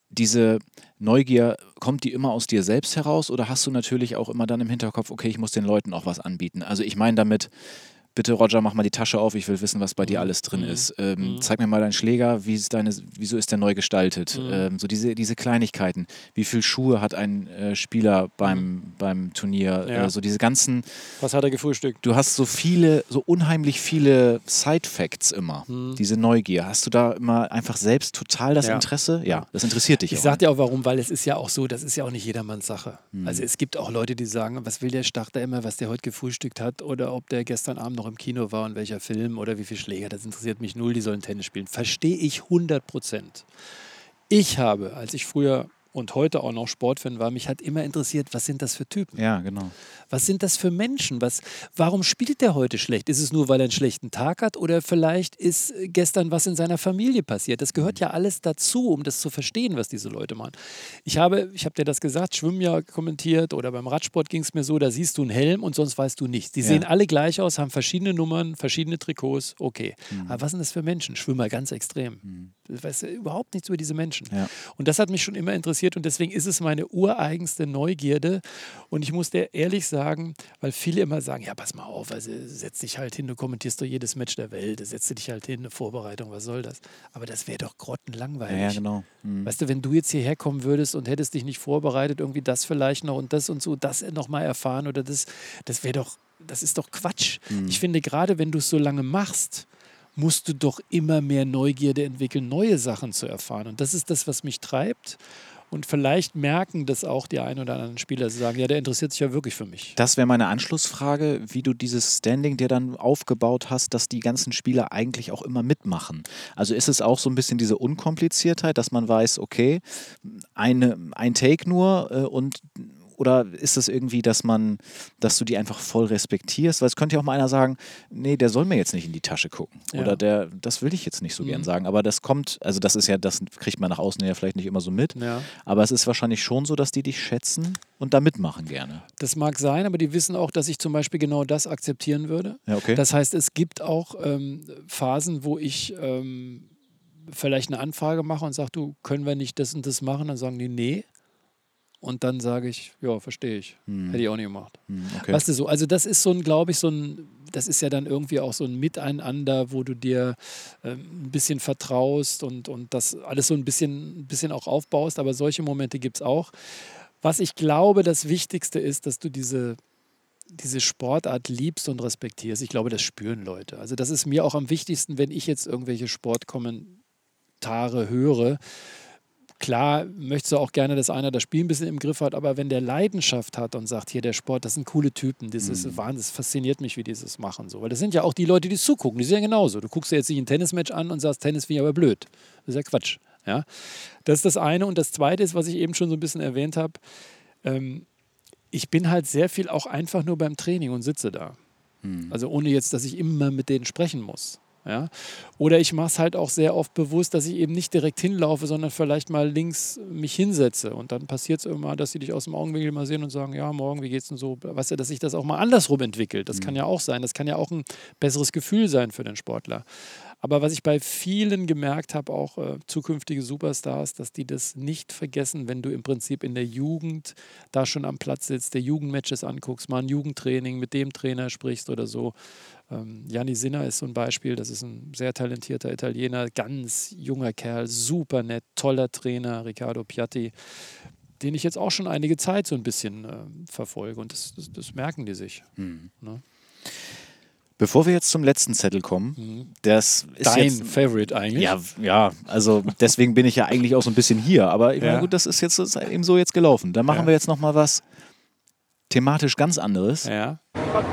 diese Neugier, kommt die immer aus dir selbst heraus oder hast du natürlich auch immer dann im Hinterkopf, okay, ich muss den Leuten auch was anbieten? Also, ich meine damit, bitte Roger, mach mal die Tasche auf, ich will wissen, was bei dir alles drin Mhm. ist. Ähm, Mhm. Zeig mir mal deinen Schläger, wie ist deine, wieso ist der neu gestaltet? Mhm. Ähm, so diese, diese Kleinigkeiten. Wie viel Schuhe hat ein äh, Spieler beim, beim Turnier? Ja. Äh, so diese ganzen, Was hat er gefrühstückt? du hast so viele, so unheimlich viele Side-Facts immer. Mhm. Diese Neugier. Hast du da immer einfach selbst total das Ja. Interesse? Ja, das interessiert dich Ich sag dir auch warum, weil es ist ja auch so, das ist ja auch nicht jedermanns Sache. Also es gibt auch Leute, die sagen, was will der Starter immer, was der heute gefrühstückt hat oder ob der gestern Abend noch im Kino war und welcher Film oder wie viel Schläger, das interessiert mich null, die sollen Tennis spielen. Verstehe ich 100 Prozent. Ich habe, als ich früher und heute auch noch Sportfan war, mich hat immer interessiert, was sind das für Typen? Ja, genau. Was sind das für Menschen? Was, warum spielt der heute schlecht? Ist es nur, weil er einen schlechten Tag hat oder vielleicht ist gestern was in seiner Familie passiert? Das gehört ja alles dazu, um das zu verstehen, was diese Leute machen. Ich habe, ich habe dir das gesagt, Schwimmen ja kommentiert oder beim Radsport ging es mir so, da siehst du einen Helm und sonst weißt du nichts. Die Ja. sehen alle gleich aus, haben verschiedene Nummern, verschiedene Trikots, okay. Mhm. Aber was sind das für Menschen? Schwimmer ganz extrem. Du weißt ja überhaupt nichts über diese Menschen. Ja. Und das hat mich schon immer interessiert und deswegen ist es meine ureigenste Neugierde. Und ich muss dir ehrlich sagen, weil viele immer sagen, ja, pass mal auf, also setz dich halt hin, du kommentierst doch jedes Match der Welt, setz dich halt hin, eine Vorbereitung, was soll das? Aber das wäre doch grottenlangweilig. Ja, ja genau. Mhm. Weißt du, wenn du jetzt hierher kommen würdest und hättest dich nicht vorbereitet, irgendwie das vielleicht noch und das und so, das nochmal erfahren oder das, das wäre doch, das ist doch Quatsch. Mhm. Ich finde, gerade wenn du es so lange machst, musst du doch immer mehr Neugierde entwickeln, neue Sachen zu erfahren. Und das ist das, was mich treibt. Und vielleicht merken das auch die ein oder anderen Spieler, sie sagen, ja, der interessiert sich ja wirklich für mich. Das wäre meine Anschlussfrage, wie du dieses Standing dir dann aufgebaut hast, dass die ganzen Spieler eigentlich auch immer mitmachen. Also ist es auch so ein bisschen diese Unkompliziertheit, dass man weiß, okay, eine, ein Take nur äh, und oder ist es irgendwie, dass man, dass du die einfach voll respektierst? Weil es könnte ja auch mal einer sagen, nee, der soll mir jetzt nicht in die Tasche gucken. Ja. Oder der, das will ich jetzt nicht so gern Mhm. sagen. Aber das kommt, also das ist ja, das kriegt man nach außen ja vielleicht nicht immer so mit. Ja. Aber es ist wahrscheinlich schon so, dass die dich schätzen und da mitmachen gerne. Das mag sein, aber die wissen auch, dass ich zum Beispiel genau das akzeptieren würde. Ja, okay. Das heißt, es gibt auch ähm, Phasen, wo ich ähm, vielleicht eine Anfrage mache und sage, du, können wir nicht das und das machen? Dann sagen die, nee. Und dann sage ich, ja, verstehe ich. Hm. Hätte ich auch nicht gemacht. Hm, okay. Weißt du so, also das ist so ein, glaube ich, so ein, das ist ja dann irgendwie auch so ein Miteinander, wo du dir ähm, ein bisschen vertraust und, und das alles so ein bisschen, ein bisschen auch aufbaust, aber solche Momente gibt es auch. Was ich glaube, das Wichtigste ist, dass du diese, diese Sportart liebst und respektierst. Ich glaube, das spüren Leute. Also das ist mir auch am wichtigsten, wenn ich jetzt irgendwelche Sportkommentare höre. Klar möchtest du auch gerne, dass einer das Spiel ein bisschen im Griff hat, aber wenn der Leidenschaft hat und sagt, hier der Sport, das sind coole Typen, das ist Wahnsinn, das fasziniert mich, wie die das machen. So. Weil das sind ja auch die Leute, die zugucken, die sind ja genauso. Du guckst dir jetzt nicht ein Tennismatch an und sagst, Tennis finde ich aber blöd. Das ist ja Quatsch. Ja? Das ist das eine. Und das zweite ist, was ich eben schon so ein bisschen erwähnt habe, ähm, ich bin halt sehr viel auch einfach nur beim Training und sitze da. Hm. Also ohne jetzt, dass ich immer mit denen sprechen muss. Ja? Oder ich mache es halt auch sehr oft bewusst, dass ich eben nicht direkt hinlaufe, sondern vielleicht mal links mich hinsetze. Und dann passiert es immer, dass sie dich aus dem Augenwinkel mal sehen und sagen, ja, morgen, wie geht's denn so? Weißt du, dass sich das auch mal andersrum entwickelt. Das kann ja auch sein. Das kann ja auch ein besseres Gefühl sein für den Sportler. Aber was ich bei vielen gemerkt habe, auch äh, zukünftige Superstars, dass die das nicht vergessen, wenn du im Prinzip in der Jugend da schon am Platz sitzt, der Jugendmatches anguckst, mal ein Jugendtraining mit dem Trainer sprichst oder so. Ähm, Janni Sinner ist so ein Beispiel, das ist ein sehr talentierter Italiener, ganz junger Kerl, super nett, toller Trainer, Riccardo Piatti den ich jetzt auch schon einige Zeit so ein bisschen äh, verfolge. Und das, das, das, merken die sich. Mhm. Ne? Bevor wir jetzt zum letzten Zettel kommen, mhm. das ist dein jetzt, Favorite eigentlich. Ja, ja, also deswegen bin ich ja eigentlich auch so ein bisschen hier. Aber ja. meine, gut, das ist jetzt das ist eben so jetzt gelaufen. Da machen ja. wir jetzt noch mal was thematisch ganz anderes. Ja.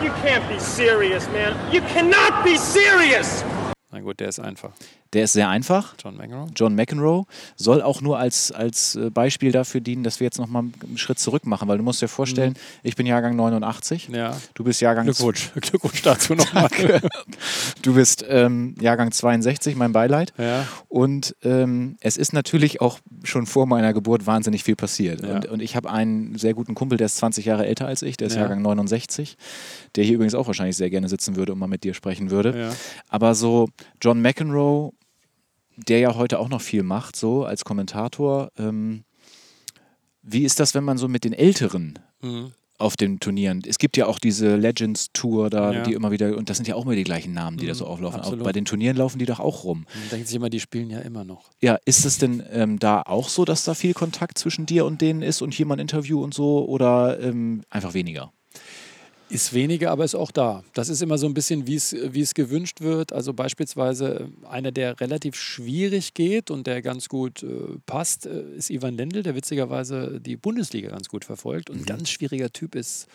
You can't be serious, man. You cannot be serious. Na gut, der ist einfach. Der ist sehr einfach. John McEnroe. John McEnroe soll auch nur als, als äh, Beispiel dafür dienen, dass wir jetzt nochmal einen Schritt zurück machen, weil du musst dir vorstellen, mhm. ich bin Jahrgang 89. Ja. Du bist Jahrgang. Glückwunsch, Glückwunsch dazu nochmal. du bist ähm, Jahrgang 62, mein Beileid. Ja. Und ähm, es ist natürlich auch schon vor meiner Geburt wahnsinnig viel passiert. Ja. Und, und ich habe einen sehr guten Kumpel, der ist 20 Jahre älter als ich, der ist ja. Jahrgang 69, der hier übrigens auch wahrscheinlich sehr gerne sitzen würde und mal mit dir sprechen würde. Ja. Aber so John McEnroe der ja heute auch noch viel macht, so als Kommentator. Ähm, wie ist das, wenn man so mit den Älteren mhm. auf den Turnieren? Es gibt ja auch diese Legends Tour da, ja. die immer wieder, und das sind ja auch immer die gleichen Namen, die mhm, da so auflaufen. Auch bei den Turnieren laufen die doch auch rum. Man denkt sich immer, die spielen ja immer noch. Ja, ist es denn ähm, da auch so, dass da viel Kontakt zwischen dir und denen ist und hier mal ein Interview und so oder ähm, einfach weniger? Ist weniger, aber ist auch da. Das ist immer so ein bisschen, wie es, wie es gewünscht wird. Also beispielsweise äh, einer, der relativ schwierig geht und der ganz gut äh, passt, äh, ist Ivan Lendl, der witzigerweise die Bundesliga ganz gut verfolgt. Und ein mhm. ganz schwieriger Typ ist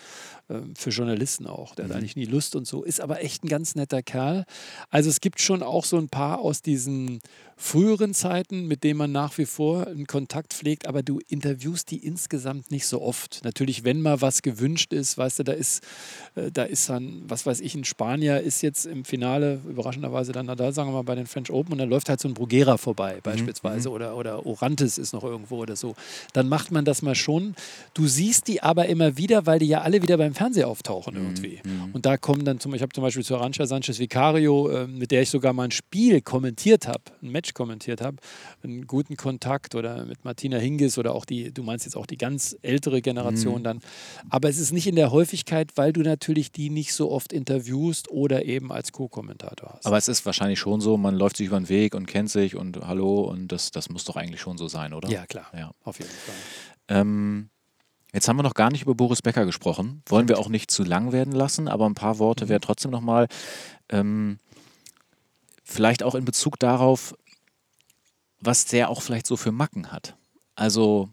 äh, für Journalisten auch. Der mhm. hat eigentlich nie Lust und so, ist aber echt ein ganz netter Kerl. Also es gibt schon auch so ein paar aus diesen früheren Zeiten, mit denen man nach wie vor einen Kontakt pflegt, aber du interviewst die insgesamt nicht so oft. Natürlich, wenn mal was gewünscht ist, weißt du, da ist, äh, da ist dann, was weiß ich, ein Spanier ist jetzt im Finale überraschenderweise dann Nadal, sagen wir mal, bei den French Open und dann läuft halt so ein Bruguera vorbei, mhm, beispielsweise, mhm. oder, oder Orantes ist noch irgendwo oder so. Dann macht man das mal schon. Du siehst die aber immer wieder, weil die ja alle wieder beim Fernseher auftauchen mhm. irgendwie. Mhm. Und da kommen dann zum, ich habe zum Beispiel zu Arancha Sanchez Vicario, äh, mit der ich sogar mal ein Spiel kommentiert habe, ein Match Match kommentiert habe, einen guten Kontakt oder mit Martina Hingis oder auch die, du meinst jetzt auch die ganz ältere Generation mhm. dann. Aber es ist nicht in der Häufigkeit, weil du natürlich die nicht so oft interviewst oder eben als Co-Kommentator hast. Aber es ist wahrscheinlich schon so, man läuft sich über den Weg und kennt sich und hallo und das, das muss doch eigentlich schon so sein, oder? Ja, klar. Ja. Auf jeden Fall. Ähm, Jetzt haben wir noch gar nicht über Boris Becker gesprochen. Wollen wir auch nicht zu lang werden lassen, aber ein paar Worte mhm. wäre trotzdem nochmal. Ähm, vielleicht auch in Bezug darauf, was der auch vielleicht so für Macken hat. Also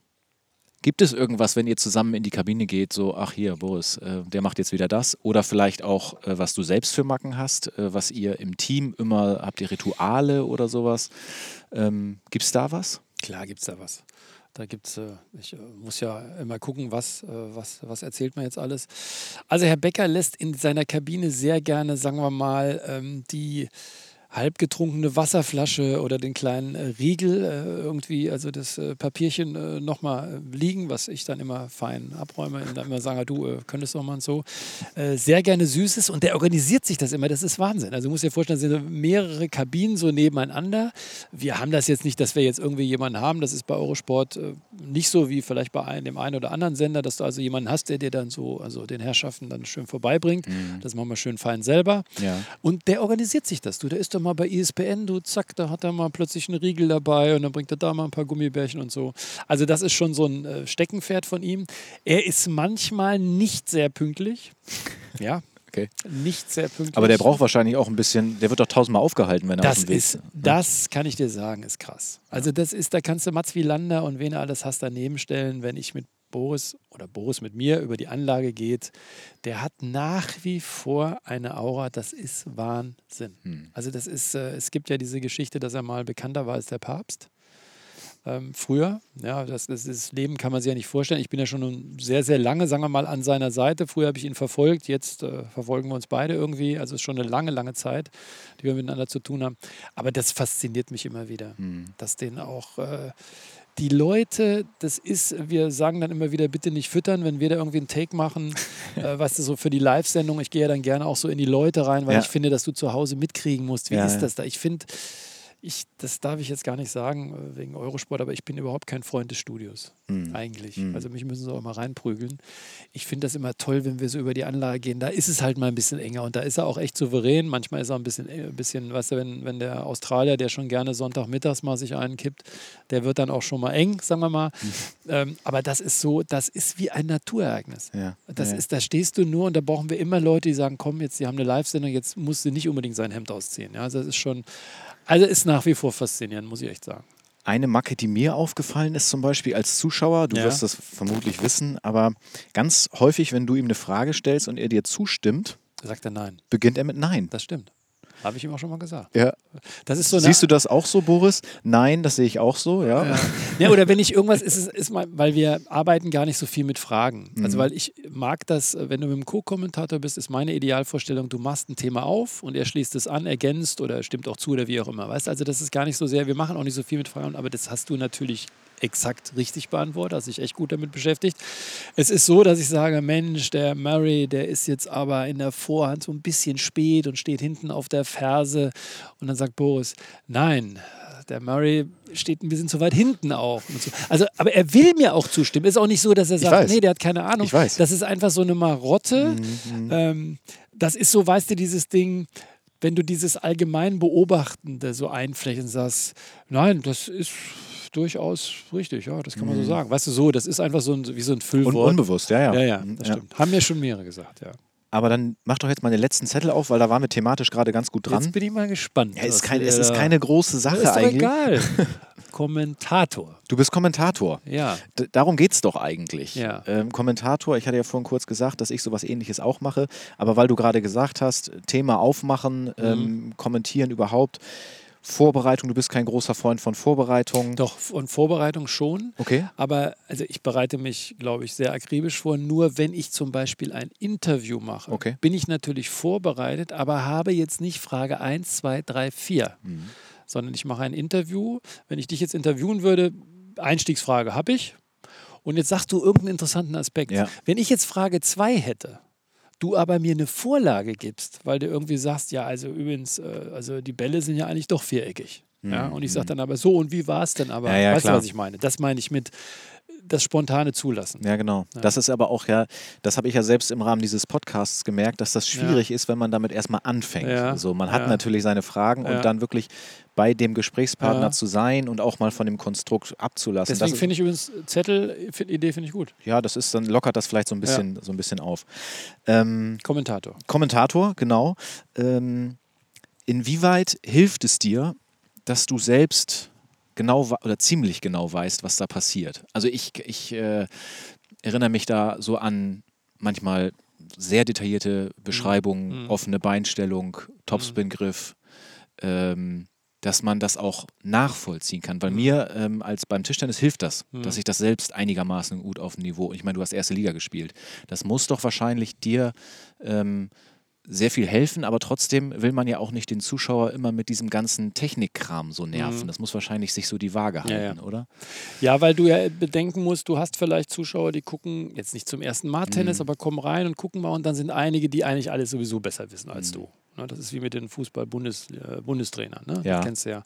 gibt es irgendwas, wenn ihr zusammen in die Kabine geht, so, ach hier, Boris, äh, der macht jetzt wieder das? Oder vielleicht auch, äh, was du selbst für Macken hast, äh, was ihr im Team immer, habt ihr Rituale oder sowas? Ähm, gibt es da was? Klar gibt es da was. Da gibt es, äh, ich äh, muss ja immer gucken, was, äh, was, was erzählt man jetzt alles. Also Herr Becker lässt in seiner Kabine sehr gerne, sagen wir mal, ähm, die halbgetrunkene Wasserflasche oder den kleinen äh, Riegel äh, irgendwie, also das äh, Papierchen äh, nochmal liegen, was ich dann immer fein abräume und dann immer sage, du könntest doch mal und so. Sehr gerne Süßes und der organisiert sich das immer, das ist Wahnsinn. Also du musst dir vorstellen, es sind mehrere Kabinen so nebeneinander. Wir haben das jetzt nicht, dass wir jetzt irgendwie jemanden haben, das ist bei Eurosport nicht so wie vielleicht bei dem einen oder anderen Sender, dass du also jemanden hast, der dir dann so, also den Herrschaften dann schön vorbeibringt. Mhm. Das machen wir schön fein selber. Ja. Und der organisiert sich das. Du, der ist doch mal bei ESPN, du zack, da hat er mal plötzlich einen Riegel dabei und dann bringt er da mal ein paar Gummibärchen und so. Also das ist schon so ein äh, Steckenpferd von ihm. Er ist manchmal nicht sehr pünktlich. (laughs) Ja, Okay. Nicht sehr pünktlich. Aber der braucht wahrscheinlich auch ein bisschen, der wird doch tausendmal aufgehalten, wenn er das auf dem Weg ist. Das kann ich dir sagen, ist krass. Also das ist, da kannst du Mats Wielander und wen er alles hast daneben stellen, wenn ich mit Boris oder Boris mit mir über die Anlage geht, der hat nach wie vor eine Aura, das ist Wahnsinn. Hm. Also das ist, äh, es gibt ja diese Geschichte, dass er mal bekannter war als der Papst. Ähm, früher, ja, das, das, das, Leben kann man sich ja nicht vorstellen. Ich bin ja schon sehr, sehr lange, sagen wir mal, an seiner Seite. Früher habe ich ihn verfolgt, jetzt äh, verfolgen wir uns beide irgendwie. Also es ist schon eine lange, lange Zeit, die wir miteinander zu tun haben. Aber das fasziniert mich immer wieder, hm. dass den auch... Äh, die Leute, das ist, wir sagen dann immer wieder, bitte nicht füttern, wenn wir da irgendwie einen Take machen, (laughs) äh, weißt du, so für die Live-Sendung, ich gehe ja dann gerne auch so in die Leute rein, weil Ja. ich finde, dass du zu Hause mitkriegen musst. Wie Ja, ist das da? Ich finde, ich, das darf ich jetzt gar nicht sagen äh, wegen Eurosport, aber ich bin überhaupt kein Freund des Studios. Mhm. Eigentlich. Mhm. Also mich müssen sie auch mal reinprügeln. Ich finde das immer toll, wenn wir so über die Anlage gehen. Da ist es halt mal ein bisschen enger und da ist er auch echt souverän. Manchmal ist er ein bisschen, äh, ein bisschen weißt du, wenn, wenn der Australier, der schon gerne Sonntagmittags mal sich einkippt, der wird dann auch schon mal eng, sagen wir mal. Mhm. Ähm, aber das ist so, das ist wie ein Naturereignis. Ja. Das ja. ist, da stehst du nur und da brauchen wir immer Leute, die sagen, komm, jetzt, die haben eine Live-Sendung, jetzt musst du nicht unbedingt sein Hemd ausziehen. Ja, also das ist schon, also ist nach wie vor faszinierend, muss ich echt sagen. Eine Macke, die mir aufgefallen ist, zum Beispiel als Zuschauer, du Ja. wirst das vermutlich wissen, aber ganz häufig, wenn du ihm eine Frage stellst und er dir zustimmt, sagt er nein. beginnt er mit Nein. Das stimmt. Habe ich ihm auch schon mal gesagt. Ja. Das ist so Siehst du das auch so, Boris? Nein, das sehe ich auch so, ja. Ja. ja, oder wenn ich irgendwas, ist es ist mal, weil wir arbeiten gar nicht so viel mit Fragen. Also Mhm. weil ich mag das, wenn du mit dem Co-Kommentator bist, ist meine Idealvorstellung, du machst ein Thema auf und er schließt es an, ergänzt oder stimmt auch zu oder wie auch immer. Weißt also das ist gar nicht so sehr, wir machen auch nicht so viel mit Fragen, aber das hast du natürlich exakt richtig beantwortet, hast dich echt gut damit beschäftigt. Es ist so, dass ich sage, Mensch, der Murray, der ist jetzt aber in der Vorhand so ein bisschen spät und steht hinten auf der Ferse und dann sagt Boris, nein, der Murray steht ein bisschen zu weit hinten auch. So. Also, aber er will mir auch zustimmen. Ist auch nicht so, dass er sagt, nee, der hat keine Ahnung. Ich weiß. Das ist einfach so eine Marotte. Mhm. Ähm, das ist so, weißt du, dieses Ding, wenn du dieses allgemein Beobachtende so einflächen sagst, nein, das ist durchaus richtig, ja, das kann man so sagen. Weißt du, so, das ist einfach so ein, wie so ein Füllwort. unbewusst, ja, ja. ja, ja, Mhm, das stimmt. Haben mir schon mehrere gesagt, ja. Aber dann mach doch jetzt mal den letzten Zettel auf, weil da waren wir thematisch gerade ganz gut dran. Jetzt bin ich mal gespannt. Ja, es, ist kein, es ist keine große Sache ist doch eigentlich. egal. (laughs) Kommentator. Du bist Kommentator. Ja. D darum geht es doch eigentlich. Ja. Ähm, Kommentator, ich hatte ja vorhin kurz gesagt, dass ich sowas ähnliches auch mache, aber weil du gerade gesagt hast, Thema aufmachen, Mhm. ähm, kommentieren überhaupt, Vorbereitung, du bist kein großer Freund von Vorbereitung. Doch, und Vorbereitung schon. Okay. Aber also ich bereite mich, glaube ich, sehr akribisch vor. Nur wenn ich zum Beispiel ein Interview mache, Okay. bin ich natürlich vorbereitet, aber habe jetzt nicht Frage 1, 2, 3, 4, Mhm. sondern ich mache ein Interview. Wenn ich dich jetzt interviewen würde, Einstiegsfrage habe ich. Und jetzt sagst du irgendeinen interessanten Aspekt. Ja. Wenn ich jetzt Frage 2 hätte, du aber mir eine Vorlage gibst, weil du irgendwie sagst, ja, also übrigens, äh, also die Bälle sind ja eigentlich doch viereckig. Ja, und ich sage dann aber so, und wie war es denn aber? Mhm. Ja, ja, weißt klar. du, was ich meine? Das meine ich mit das spontane Zulassen. Ja, genau. Das ist aber auch ja, das habe ich ja selbst im Rahmen dieses Podcasts gemerkt, dass das schwierig ist, wenn man damit erstmal anfängt. Ja. So, man hat Ja. natürlich seine Fragen Ja. und dann wirklich bei dem Gesprächspartner Ja. zu sein und auch mal von dem Konstrukt abzulassen. Deswegen finde ich übrigens Zettel, find, Idee finde ich gut. ja, das ist dann lockert das vielleicht so ein bisschen, so ein bisschen auf. Ähm, Kommentator. Kommentator, genau. Ähm, inwieweit hilft es dir, dass du selbst genau oder ziemlich genau weißt, was da passiert? Also ich, ich äh, erinnere mich da so an manchmal sehr detaillierte Beschreibungen, Mhm. offene Beinstellung, Topspin-Griff, ähm, dass man das auch nachvollziehen kann. Weil Mhm. mir ähm, als beim Tischtennis hilft das, Mhm. dass ich das selbst einigermaßen gut auf dem Niveau. Ich meine, du hast erste Liga gespielt. Das muss doch wahrscheinlich dir ähm, sehr viel helfen, aber trotzdem will man ja auch nicht den Zuschauer immer mit diesem ganzen Technikkram so nerven. Mhm. Das muss wahrscheinlich sich so die Waage halten, Ja, ja. oder? Ja, weil du ja bedenken musst, du hast vielleicht Zuschauer, die gucken jetzt nicht zum ersten Mal Tennis, Mhm. aber kommen rein und gucken mal und dann sind einige, die eigentlich alles sowieso besser wissen Mhm. als du. Ne, das ist wie mit den Fußball-Bundestrainern. Ne? Ja. Das kennst du ja.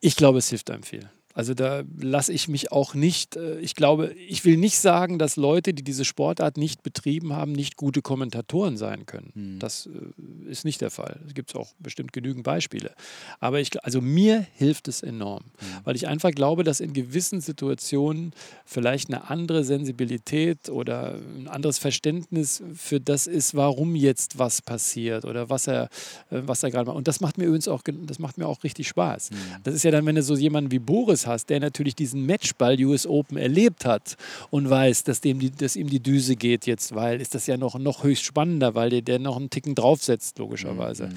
Ich glaube, es hilft einem viel. Also da lasse ich mich auch nicht, äh, ich glaube, ich will nicht sagen, dass Leute, die diese Sportart nicht betrieben haben, nicht gute Kommentatoren sein können. Mhm. Das äh, ist nicht der Fall. Es gibt auch bestimmt genügend Beispiele. Aber ich, also mir hilft es enorm, weil ich einfach glaube, dass in gewissen Situationen vielleicht eine andere Sensibilität oder ein anderes Verständnis für das ist, warum jetzt was passiert oder was er, äh, was er gerade macht. Und das macht mir übrigens auch, das macht mir auch richtig Spaß. Das ist ja dann, wenn du so jemanden wie Boris hast, der natürlich diesen Matchball US Open erlebt hat und weiß, dass, dem die, dass ihm die Düse geht jetzt, weil ist das ja noch, noch höchst spannender, weil der, der noch einen Ticken draufsetzt, logischerweise.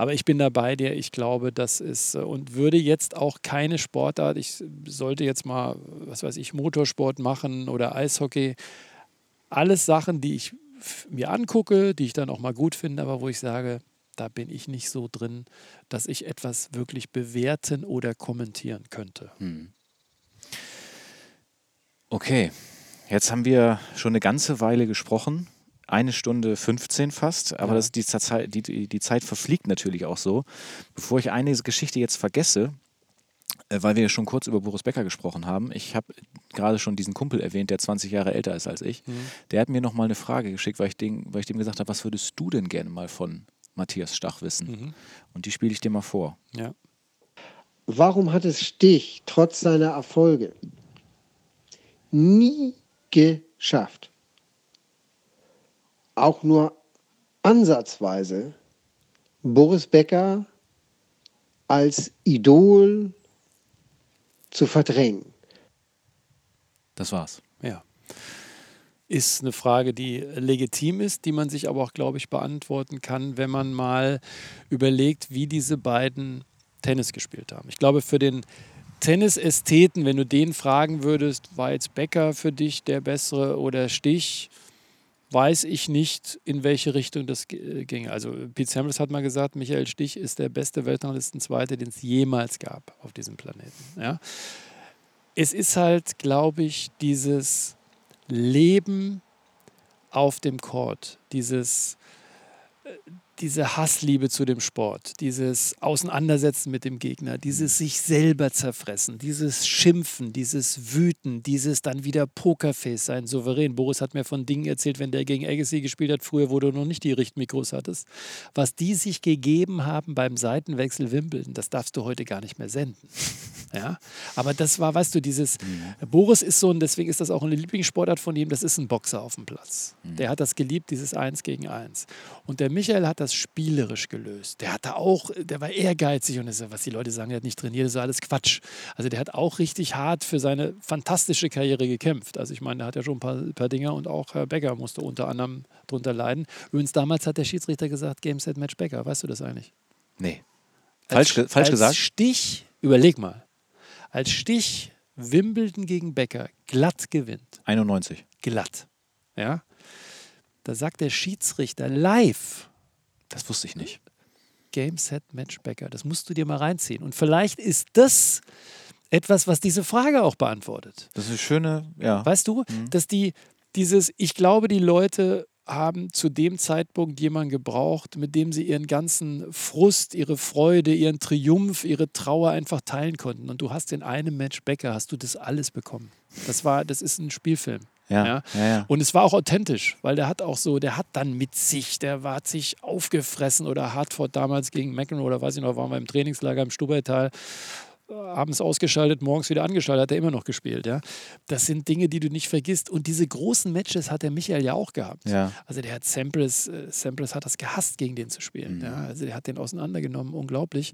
Aber ich bin dabei dir, ich glaube, das ist äh, und würde jetzt auch keine Sportart, ich sollte jetzt mal, was weiß ich, Motorsport machen oder Eishockey. Alles Sachen, die ich mir angucke, die ich dann auch mal gut finde, aber wo ich sage, da bin ich nicht so drin, dass ich etwas wirklich bewerten oder kommentieren könnte. Hm. Okay, jetzt haben wir schon eine ganze Weile gesprochen. Eine Stunde 15 fast, aber Ja. das, die, Zeit, die, die, Zeit verfliegt natürlich auch so. Bevor ich eine Geschichte jetzt vergesse, äh, weil wir schon kurz über Boris Becker gesprochen haben, ich habe gerade schon diesen Kumpel erwähnt, der 20 Jahre älter ist als ich. Der hat mir nochmal eine Frage geschickt, weil ich, den, weil ich dem gesagt habe, was würdest du denn gerne mal von Matthias Stach wissen? Mhm. Und die spiele ich dir mal vor. Ja. Warum hat es Stich trotz seiner Erfolge nie geschafft, auch nur ansatzweise Boris Becker als Idol zu verdrängen? Das war's. Ist eine Frage, die legitim ist, die man sich aber auch, glaube ich, beantworten kann, wenn man mal überlegt, wie diese beiden Tennis gespielt haben. Ich glaube, für den Tennisästheten, wenn du den fragen würdest, war jetzt Becker für dich der bessere oder Stich, weiß ich nicht, in welche Richtung das g- ginge. Also Pete Sampras hat mal gesagt, Michael Stich ist der beste Weltranglistenzweite, den es jemals gab auf diesem Planeten. Ja? Es ist halt, glaube ich, dieses Leben auf dem Court, dieses, äh, diese Hassliebe zu dem Sport, dieses Auseinandersetzen mit dem Gegner, dieses sich selber zerfressen, dieses Schimpfen, dieses Wüten, dieses dann wieder Pokerface sein, souverän. Boris hat mir von Dingen erzählt, wenn der gegen Agassi gespielt hat, früher, wo du noch nicht die Richtmikros hattest, was die sich gegeben haben beim Seitenwechsel Wimbledon, das darfst du heute gar nicht mehr senden. (laughs) Ja, aber das war, weißt du, dieses Boris ist so ein, deswegen ist das auch eine Lieblingssportart von ihm, das ist ein Boxer auf dem Platz. Der hat das geliebt, dieses Eins gegen Eins. Und der Michael hat das spielerisch gelöst. Der hatte auch, der war ehrgeizig und das, ist, was die Leute sagen, der hat nicht trainiert, das ist alles Quatsch. Also der hat auch richtig hart für seine fantastische Karriere gekämpft. Also ich meine, der hat ja schon ein paar, paar Dinger und auch Herr Becker musste unter anderem drunter leiden. Übrigens, damals hat der Schiedsrichter gesagt, Game Set Match Becker. Weißt du das eigentlich? Nee. Falsch, ge- falsch als gesagt? Stich, überleg mal, als Stich Wimbledon gegen Becker glatt gewinnt. 91. Glatt. Ja. Da sagt der Schiedsrichter live, Das wusste ich nicht. Game Set Match Becker. Das musst du dir mal reinziehen. Und vielleicht ist das etwas, was diese Frage auch beantwortet. Das ist eine schöne, ja. Weißt du, dass die dieses, ich glaube, die Leute haben zu dem Zeitpunkt jemanden gebraucht, mit dem sie ihren ganzen Frust, ihre Freude, ihren Triumph, ihre Trauer einfach teilen konnten. Und du hast in einem Match Becker, hast du das alles bekommen. Das war, das ist ein Spielfilm. Ja, Ja. ja. Und es war auch authentisch, weil der hat auch so, der hat dann mit sich, der war hat sich aufgefressen oder Hartford damals gegen McEnroe oder weiß ich noch, waren wir im Trainingslager im Stubaital, äh, abends ausgeschaltet, morgens wieder angeschaltet, hat er immer noch gespielt. Ja? Das sind Dinge, die du nicht vergisst. Und diese großen Matches hat der Michael ja auch gehabt. Ja. Also der hat Sampras, äh, Sampras hat das gehasst, gegen den zu spielen. Ja? Also der hat den auseinandergenommen, unglaublich.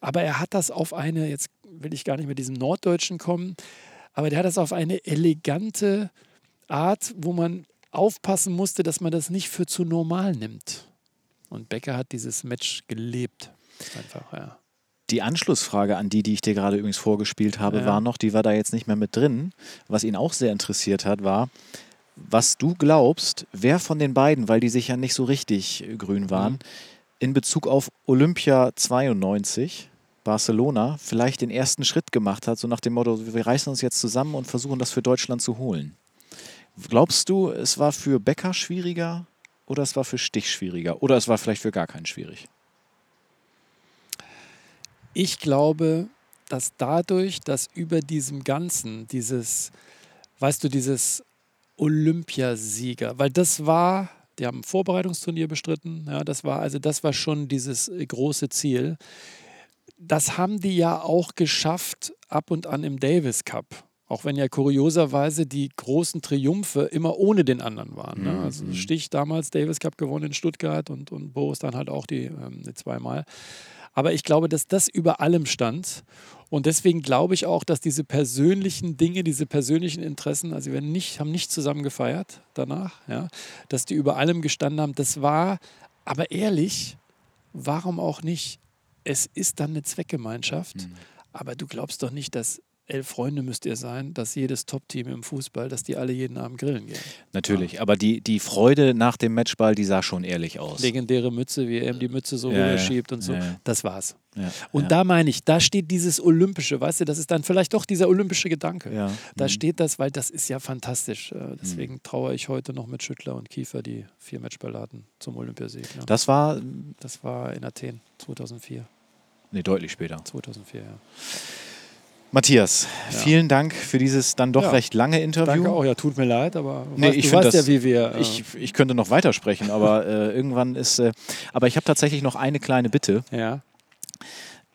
Aber er hat das auf eine, jetzt will ich gar nicht mit diesem Norddeutschen kommen, aber der hat das auf eine elegante Art, wo man aufpassen musste, dass man das nicht für zu normal nimmt. Und Becker hat dieses Match gelebt. Einfach, ja. Die Anschlussfrage an die, die ich dir gerade übrigens vorgespielt habe, Ja. war noch, die war da jetzt nicht mehr mit drin. Was ihn auch sehr interessiert hat, war, was du glaubst, wer von den beiden, weil die sich ja nicht so richtig grün waren, Mhm. in Bezug auf Olympia 92, Barcelona, vielleicht den ersten Schritt gemacht hat, so nach dem Motto, wir reißen uns jetzt zusammen und versuchen das für Deutschland zu holen. Glaubst du, es war für Becker schwieriger oder es war für Stich schwieriger oder es war vielleicht für gar keinen schwierig? Ich glaube, dass dadurch, dass über diesem Ganzen dieses, weißt du, dieses Olympiasieger, weil das war, die haben ein Vorbereitungsturnier bestritten, ja, das war, also das war schon dieses äh, große Ziel. Das haben die ja auch geschafft ab und an im Davis Cup. Auch wenn ja kurioserweise die großen Triumphe immer ohne den anderen waren. Ne? Also Stich damals Davis Cup gewonnen in Stuttgart und, und Boris dann halt auch die, ähm, die zweimal. Aber ich glaube, dass das über allem stand. Und deswegen glaube ich auch, dass diese persönlichen Dinge, diese persönlichen Interessen, also wir nicht, haben nicht zusammen gefeiert danach, ja, dass die über allem gestanden haben. Das war, aber ehrlich, warum auch nicht? Es ist dann eine Zweckgemeinschaft. Aber du glaubst doch nicht, dass elf Freunde müsst ihr sein, dass jedes Top-Team im Fußball, dass die alle jeden Abend grillen gehen. Natürlich, aber die, die Freude nach dem Matchball, die sah schon ehrlich aus. Legendäre Mütze, wie er ihm die Mütze so Ja, ja. rüberschiebt und so. Ja, ja. Das war's. Ja, Und ja, da meine ich, da steht dieses Olympische, weißt du, das ist dann vielleicht doch dieser olympische Gedanke. ja. Da Mhm. steht das, weil das ist ja fantastisch. Äh, Deswegen trauere ich heute noch mit Schüttler und Kiefer die vier Matchball hatten zum Olympiasieg. Ja. Das war, Das war in Athen 2004. nee, deutlich später. 2004, ja. Matthias, Ja. vielen Dank für dieses dann doch Ja. recht lange Interview. Danke auch, ja, tut mir leid, aber Nee, weißt, ich du weißt das- ja, wie wir. Äh, Ich, ich könnte noch weitersprechen, aber (laughs) äh, irgendwann ist. Äh, aber ich habe tatsächlich noch eine kleine Bitte. ja,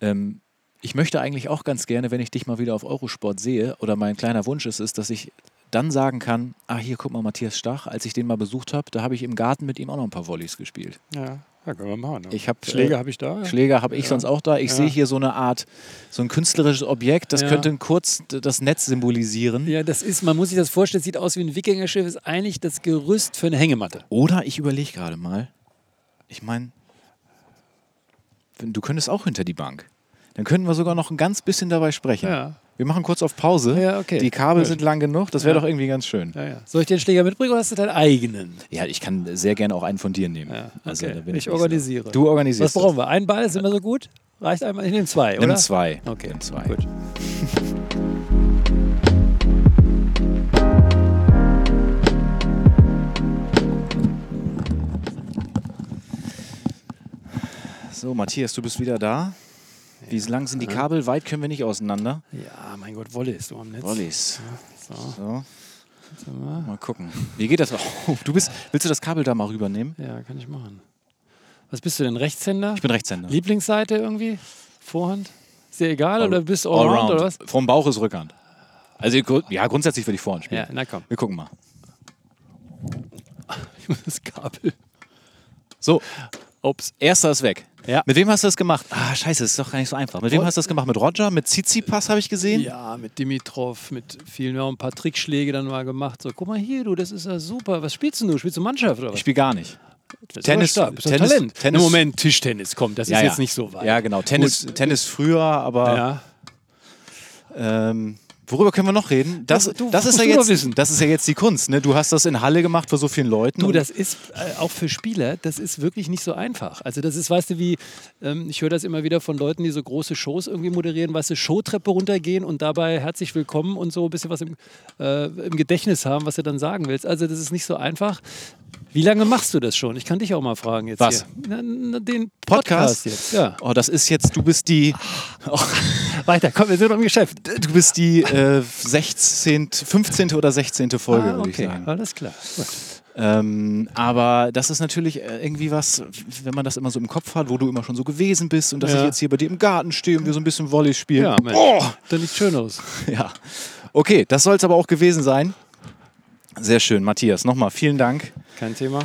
Ähm, ich möchte eigentlich auch ganz gerne, wenn ich dich mal wieder auf Eurosport sehe, oder mein kleiner Wunsch ist es, dass ich dann sagen kann: Ah, hier, guck mal, Matthias Stach, als ich den mal besucht habe, da habe ich im Garten mit ihm auch noch ein paar Volleys gespielt. ja, ja, können wir machen. ne? Ich hab, Schläge äh, habe ich da. Schläger habe ich Ja. sonst auch da. Ich Ja. sehe hier so eine Art, so ein künstlerisches Objekt, das Ja. könnte kurz das Netz symbolisieren. Ja, das ist, man muss sich das vorstellen, sieht aus wie ein Wikingerschiff, ist eigentlich das Gerüst für eine Hängematte. Oder ich überlege gerade mal, ich meine, du könntest auch hinter die Bank. Dann könnten wir sogar noch ein ganz bisschen dabei sprechen. Ja. Wir machen kurz auf Pause. Ja, okay. Die Kabel Gut. sind lang genug, das wäre Ja. doch irgendwie ganz schön. Ja. Soll ich den Schläger mitbringen oder hast du deinen eigenen? Ja, ich kann sehr gerne auch einen von dir nehmen. Also, okay. da bin ich nicht organisiere. So. Du organisierst. Was brauchen wir? Ein Ball, sind wir so gut? Reicht einmal? Ich nehme zwei, das. Nimm oder? zwei. Okay, Nimm zwei. gut. So, Matthias, du bist wieder da. Wie lang sind die Kabel? Weit können wir nicht auseinander. Ja, mein Gott, Wolle ist so am Netz. Volleys. So, So, warte mal. mal gucken. Wie geht das? Oh, du bist, willst du das Kabel da mal rübernehmen? Ja, kann ich machen. Was bist du denn? Rechtshänder? Ich bin Rechtshänder. Lieblingsseite irgendwie? Vorhand? Ist dir egal oder bist du Allround oder was? Vom Bauch ist Rückhand. Also ja, grundsätzlich würde ich Vorhand spielen. Ja, na komm. Wir gucken mal. (laughs) Ich muss das Kabel. So, Ups. erster ist weg. Ja. Mit wem hast du das gemacht? Ah, scheiße, das ist doch gar nicht so einfach. Mit wem hast du das gemacht? Mit Roger? Mit Tsitsipas habe ich gesehen? Ja, mit Dimitrov, mit vielen, wir haben ein paar Trickschläge dann mal gemacht. So, guck mal hier, du, das ist ja super. Was spielst du? Spielst du Mannschaft oder Ich was? spiele gar nicht. Bist Tennis- Tennis- Talent. Tennis- Im Moment Tischtennis, kommt, das ist ja, jetzt ja. nicht so weit. Ja, genau. Tennis, Tennis früher, aber Ja. ähm, worüber können wir noch reden? Das, Ja, du, das, ist ja jetzt, das ist ja jetzt die Kunst. Ne? Du hast das in Halle gemacht vor so vielen Leuten. Du, das ist äh, auch für Spieler, das ist wirklich nicht so einfach. Also das ist, weißt du, wie, ähm, ich höre das immer wieder von Leuten, die so große Shows irgendwie moderieren, weißt du, Showtreppe runtergehen und dabei herzlich willkommen und so ein bisschen was im, äh, im Gedächtnis haben, was du dann sagen willst. Also das ist nicht so einfach. Wie lange machst du das schon? Ich kann dich auch mal fragen jetzt Was? hier. Na, na, den Podcast? Podcast, jetzt. Ja. oh, das ist jetzt, du bist die, oh, Weiter, komm, wir sind noch im Geschäft. du bist die äh, (laughs) 16., 15. oder 16. Folge, Ah, würde ich okay, sagen. alles klar. Gut. Ähm, aber das ist natürlich äh, irgendwie was, wenn man das immer so im Kopf hat, wo du immer schon so gewesen bist und dass Ja. ich jetzt hier bei dir im Garten stehe und wir so ein bisschen Volley spielen. Ja, Mensch, Oh! da liegt Schöneres. (laughs) Ja. Okay, das soll es aber auch gewesen sein. Sehr schön, Matthias. Nochmal vielen Dank. Kein Thema.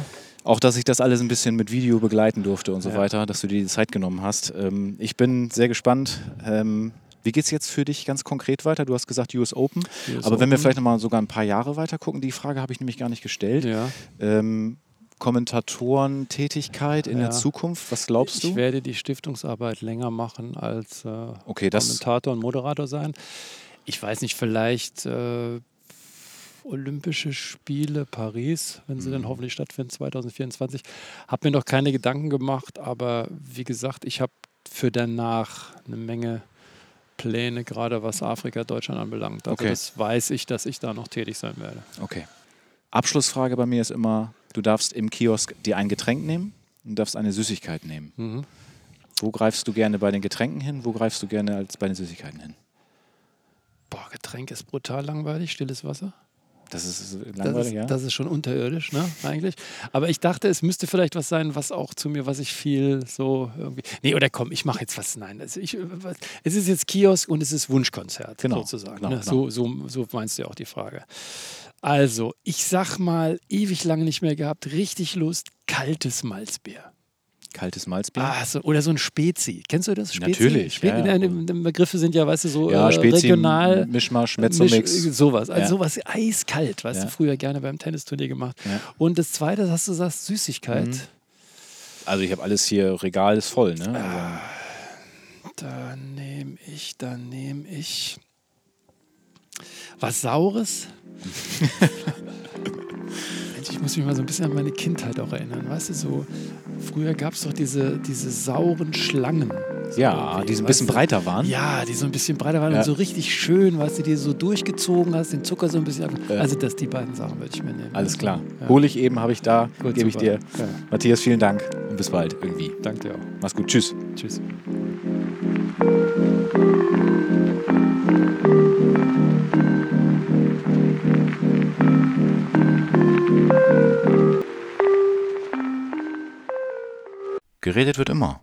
Auch, dass ich das alles ein bisschen mit Video begleiten durfte und so Ja. weiter, dass du dir die Zeit genommen hast. Ähm, ich bin sehr gespannt. Ähm, wie geht es jetzt für dich ganz konkret weiter? Du hast gesagt US Open. US aber wenn wir Open. vielleicht nochmal sogar ein paar Jahre weiter gucken, die Frage habe ich nämlich gar nicht gestellt. Ja. Ähm, Kommentatorentätigkeit in Ja. der Zukunft, was glaubst Ich du? werde die Stiftungsarbeit länger machen als äh, Okay, Kommentator und Moderator sein. Ich weiß nicht, vielleicht äh, Olympische Spiele Paris, wenn sie Mhm. dann hoffentlich stattfinden 2024. Habe mir noch keine Gedanken gemacht, aber wie gesagt, ich habe für danach eine Menge Pläne, gerade was Afrika, Deutschland anbelangt. Also Okay. das weiß ich, dass ich da noch tätig sein werde. Okay. Abschlussfrage bei mir ist immer, du darfst im Kiosk dir ein Getränk nehmen und darfst eine Süßigkeit nehmen. Mhm. Wo greifst du gerne bei den Getränken hin? Wo greifst du gerne als bei den Süßigkeiten hin? Boah, Getränk ist brutal langweilig, stilles Wasser. Das ist Das langweilig, ist, ja? das ist schon unterirdisch, ne, eigentlich. Aber ich dachte, es müsste vielleicht was sein, was auch zu mir, was ich viel so irgendwie. Nee, oder komm, ich mache jetzt was. Nein, also ich, was- es ist jetzt Kiosk und es ist Wunschkonzert, Genau, sozusagen. genau, ne? genau. So, so, so meinst du ja auch die Frage. Also, ich sag mal, ewig lange nicht mehr gehabt, richtig Lust, kaltes Malzbier. Kaltes Malzbier? Ah, so, oder so ein Spezi. Kennst du das? Spezi? Natürlich, Spe ja, ja. Begriffe sind ja, weißt du, so ja, äh, Spezi, regional. Mischmasch, Misch- Mezzomix. Sowas. Also Ja. sowas eiskalt, weißt Ja. du, früher gerne beim Tennisturnier gemacht. Und das zweite, hast du gesagt, Süßigkeit. Mhm. Also ich habe alles hier, Regal ist voll, ne? Ah. Also, Da nehme ich, da nehme ich. Was Saures? (laughs) Ich muss mich mal so ein bisschen an meine Kindheit auch erinnern. Weißt du, so früher gab es doch diese, diese sauren Schlangen. So Ja, die so ein bisschen du? breiter waren. Ja, die so ein bisschen breiter waren Ja. und so richtig schön, weißt du, die so durchgezogen hast, den Zucker so ein bisschen. Ja. Also, das, die beiden Sachen würde ich mir nehmen. Alles klar. Ja. Hole ich eben, habe ich da, gebe ich dir. Ja. Matthias, vielen Dank und bis bald irgendwie. Danke dir auch. Mach's gut. Tschüss. Tschüss. Geredet wird immer.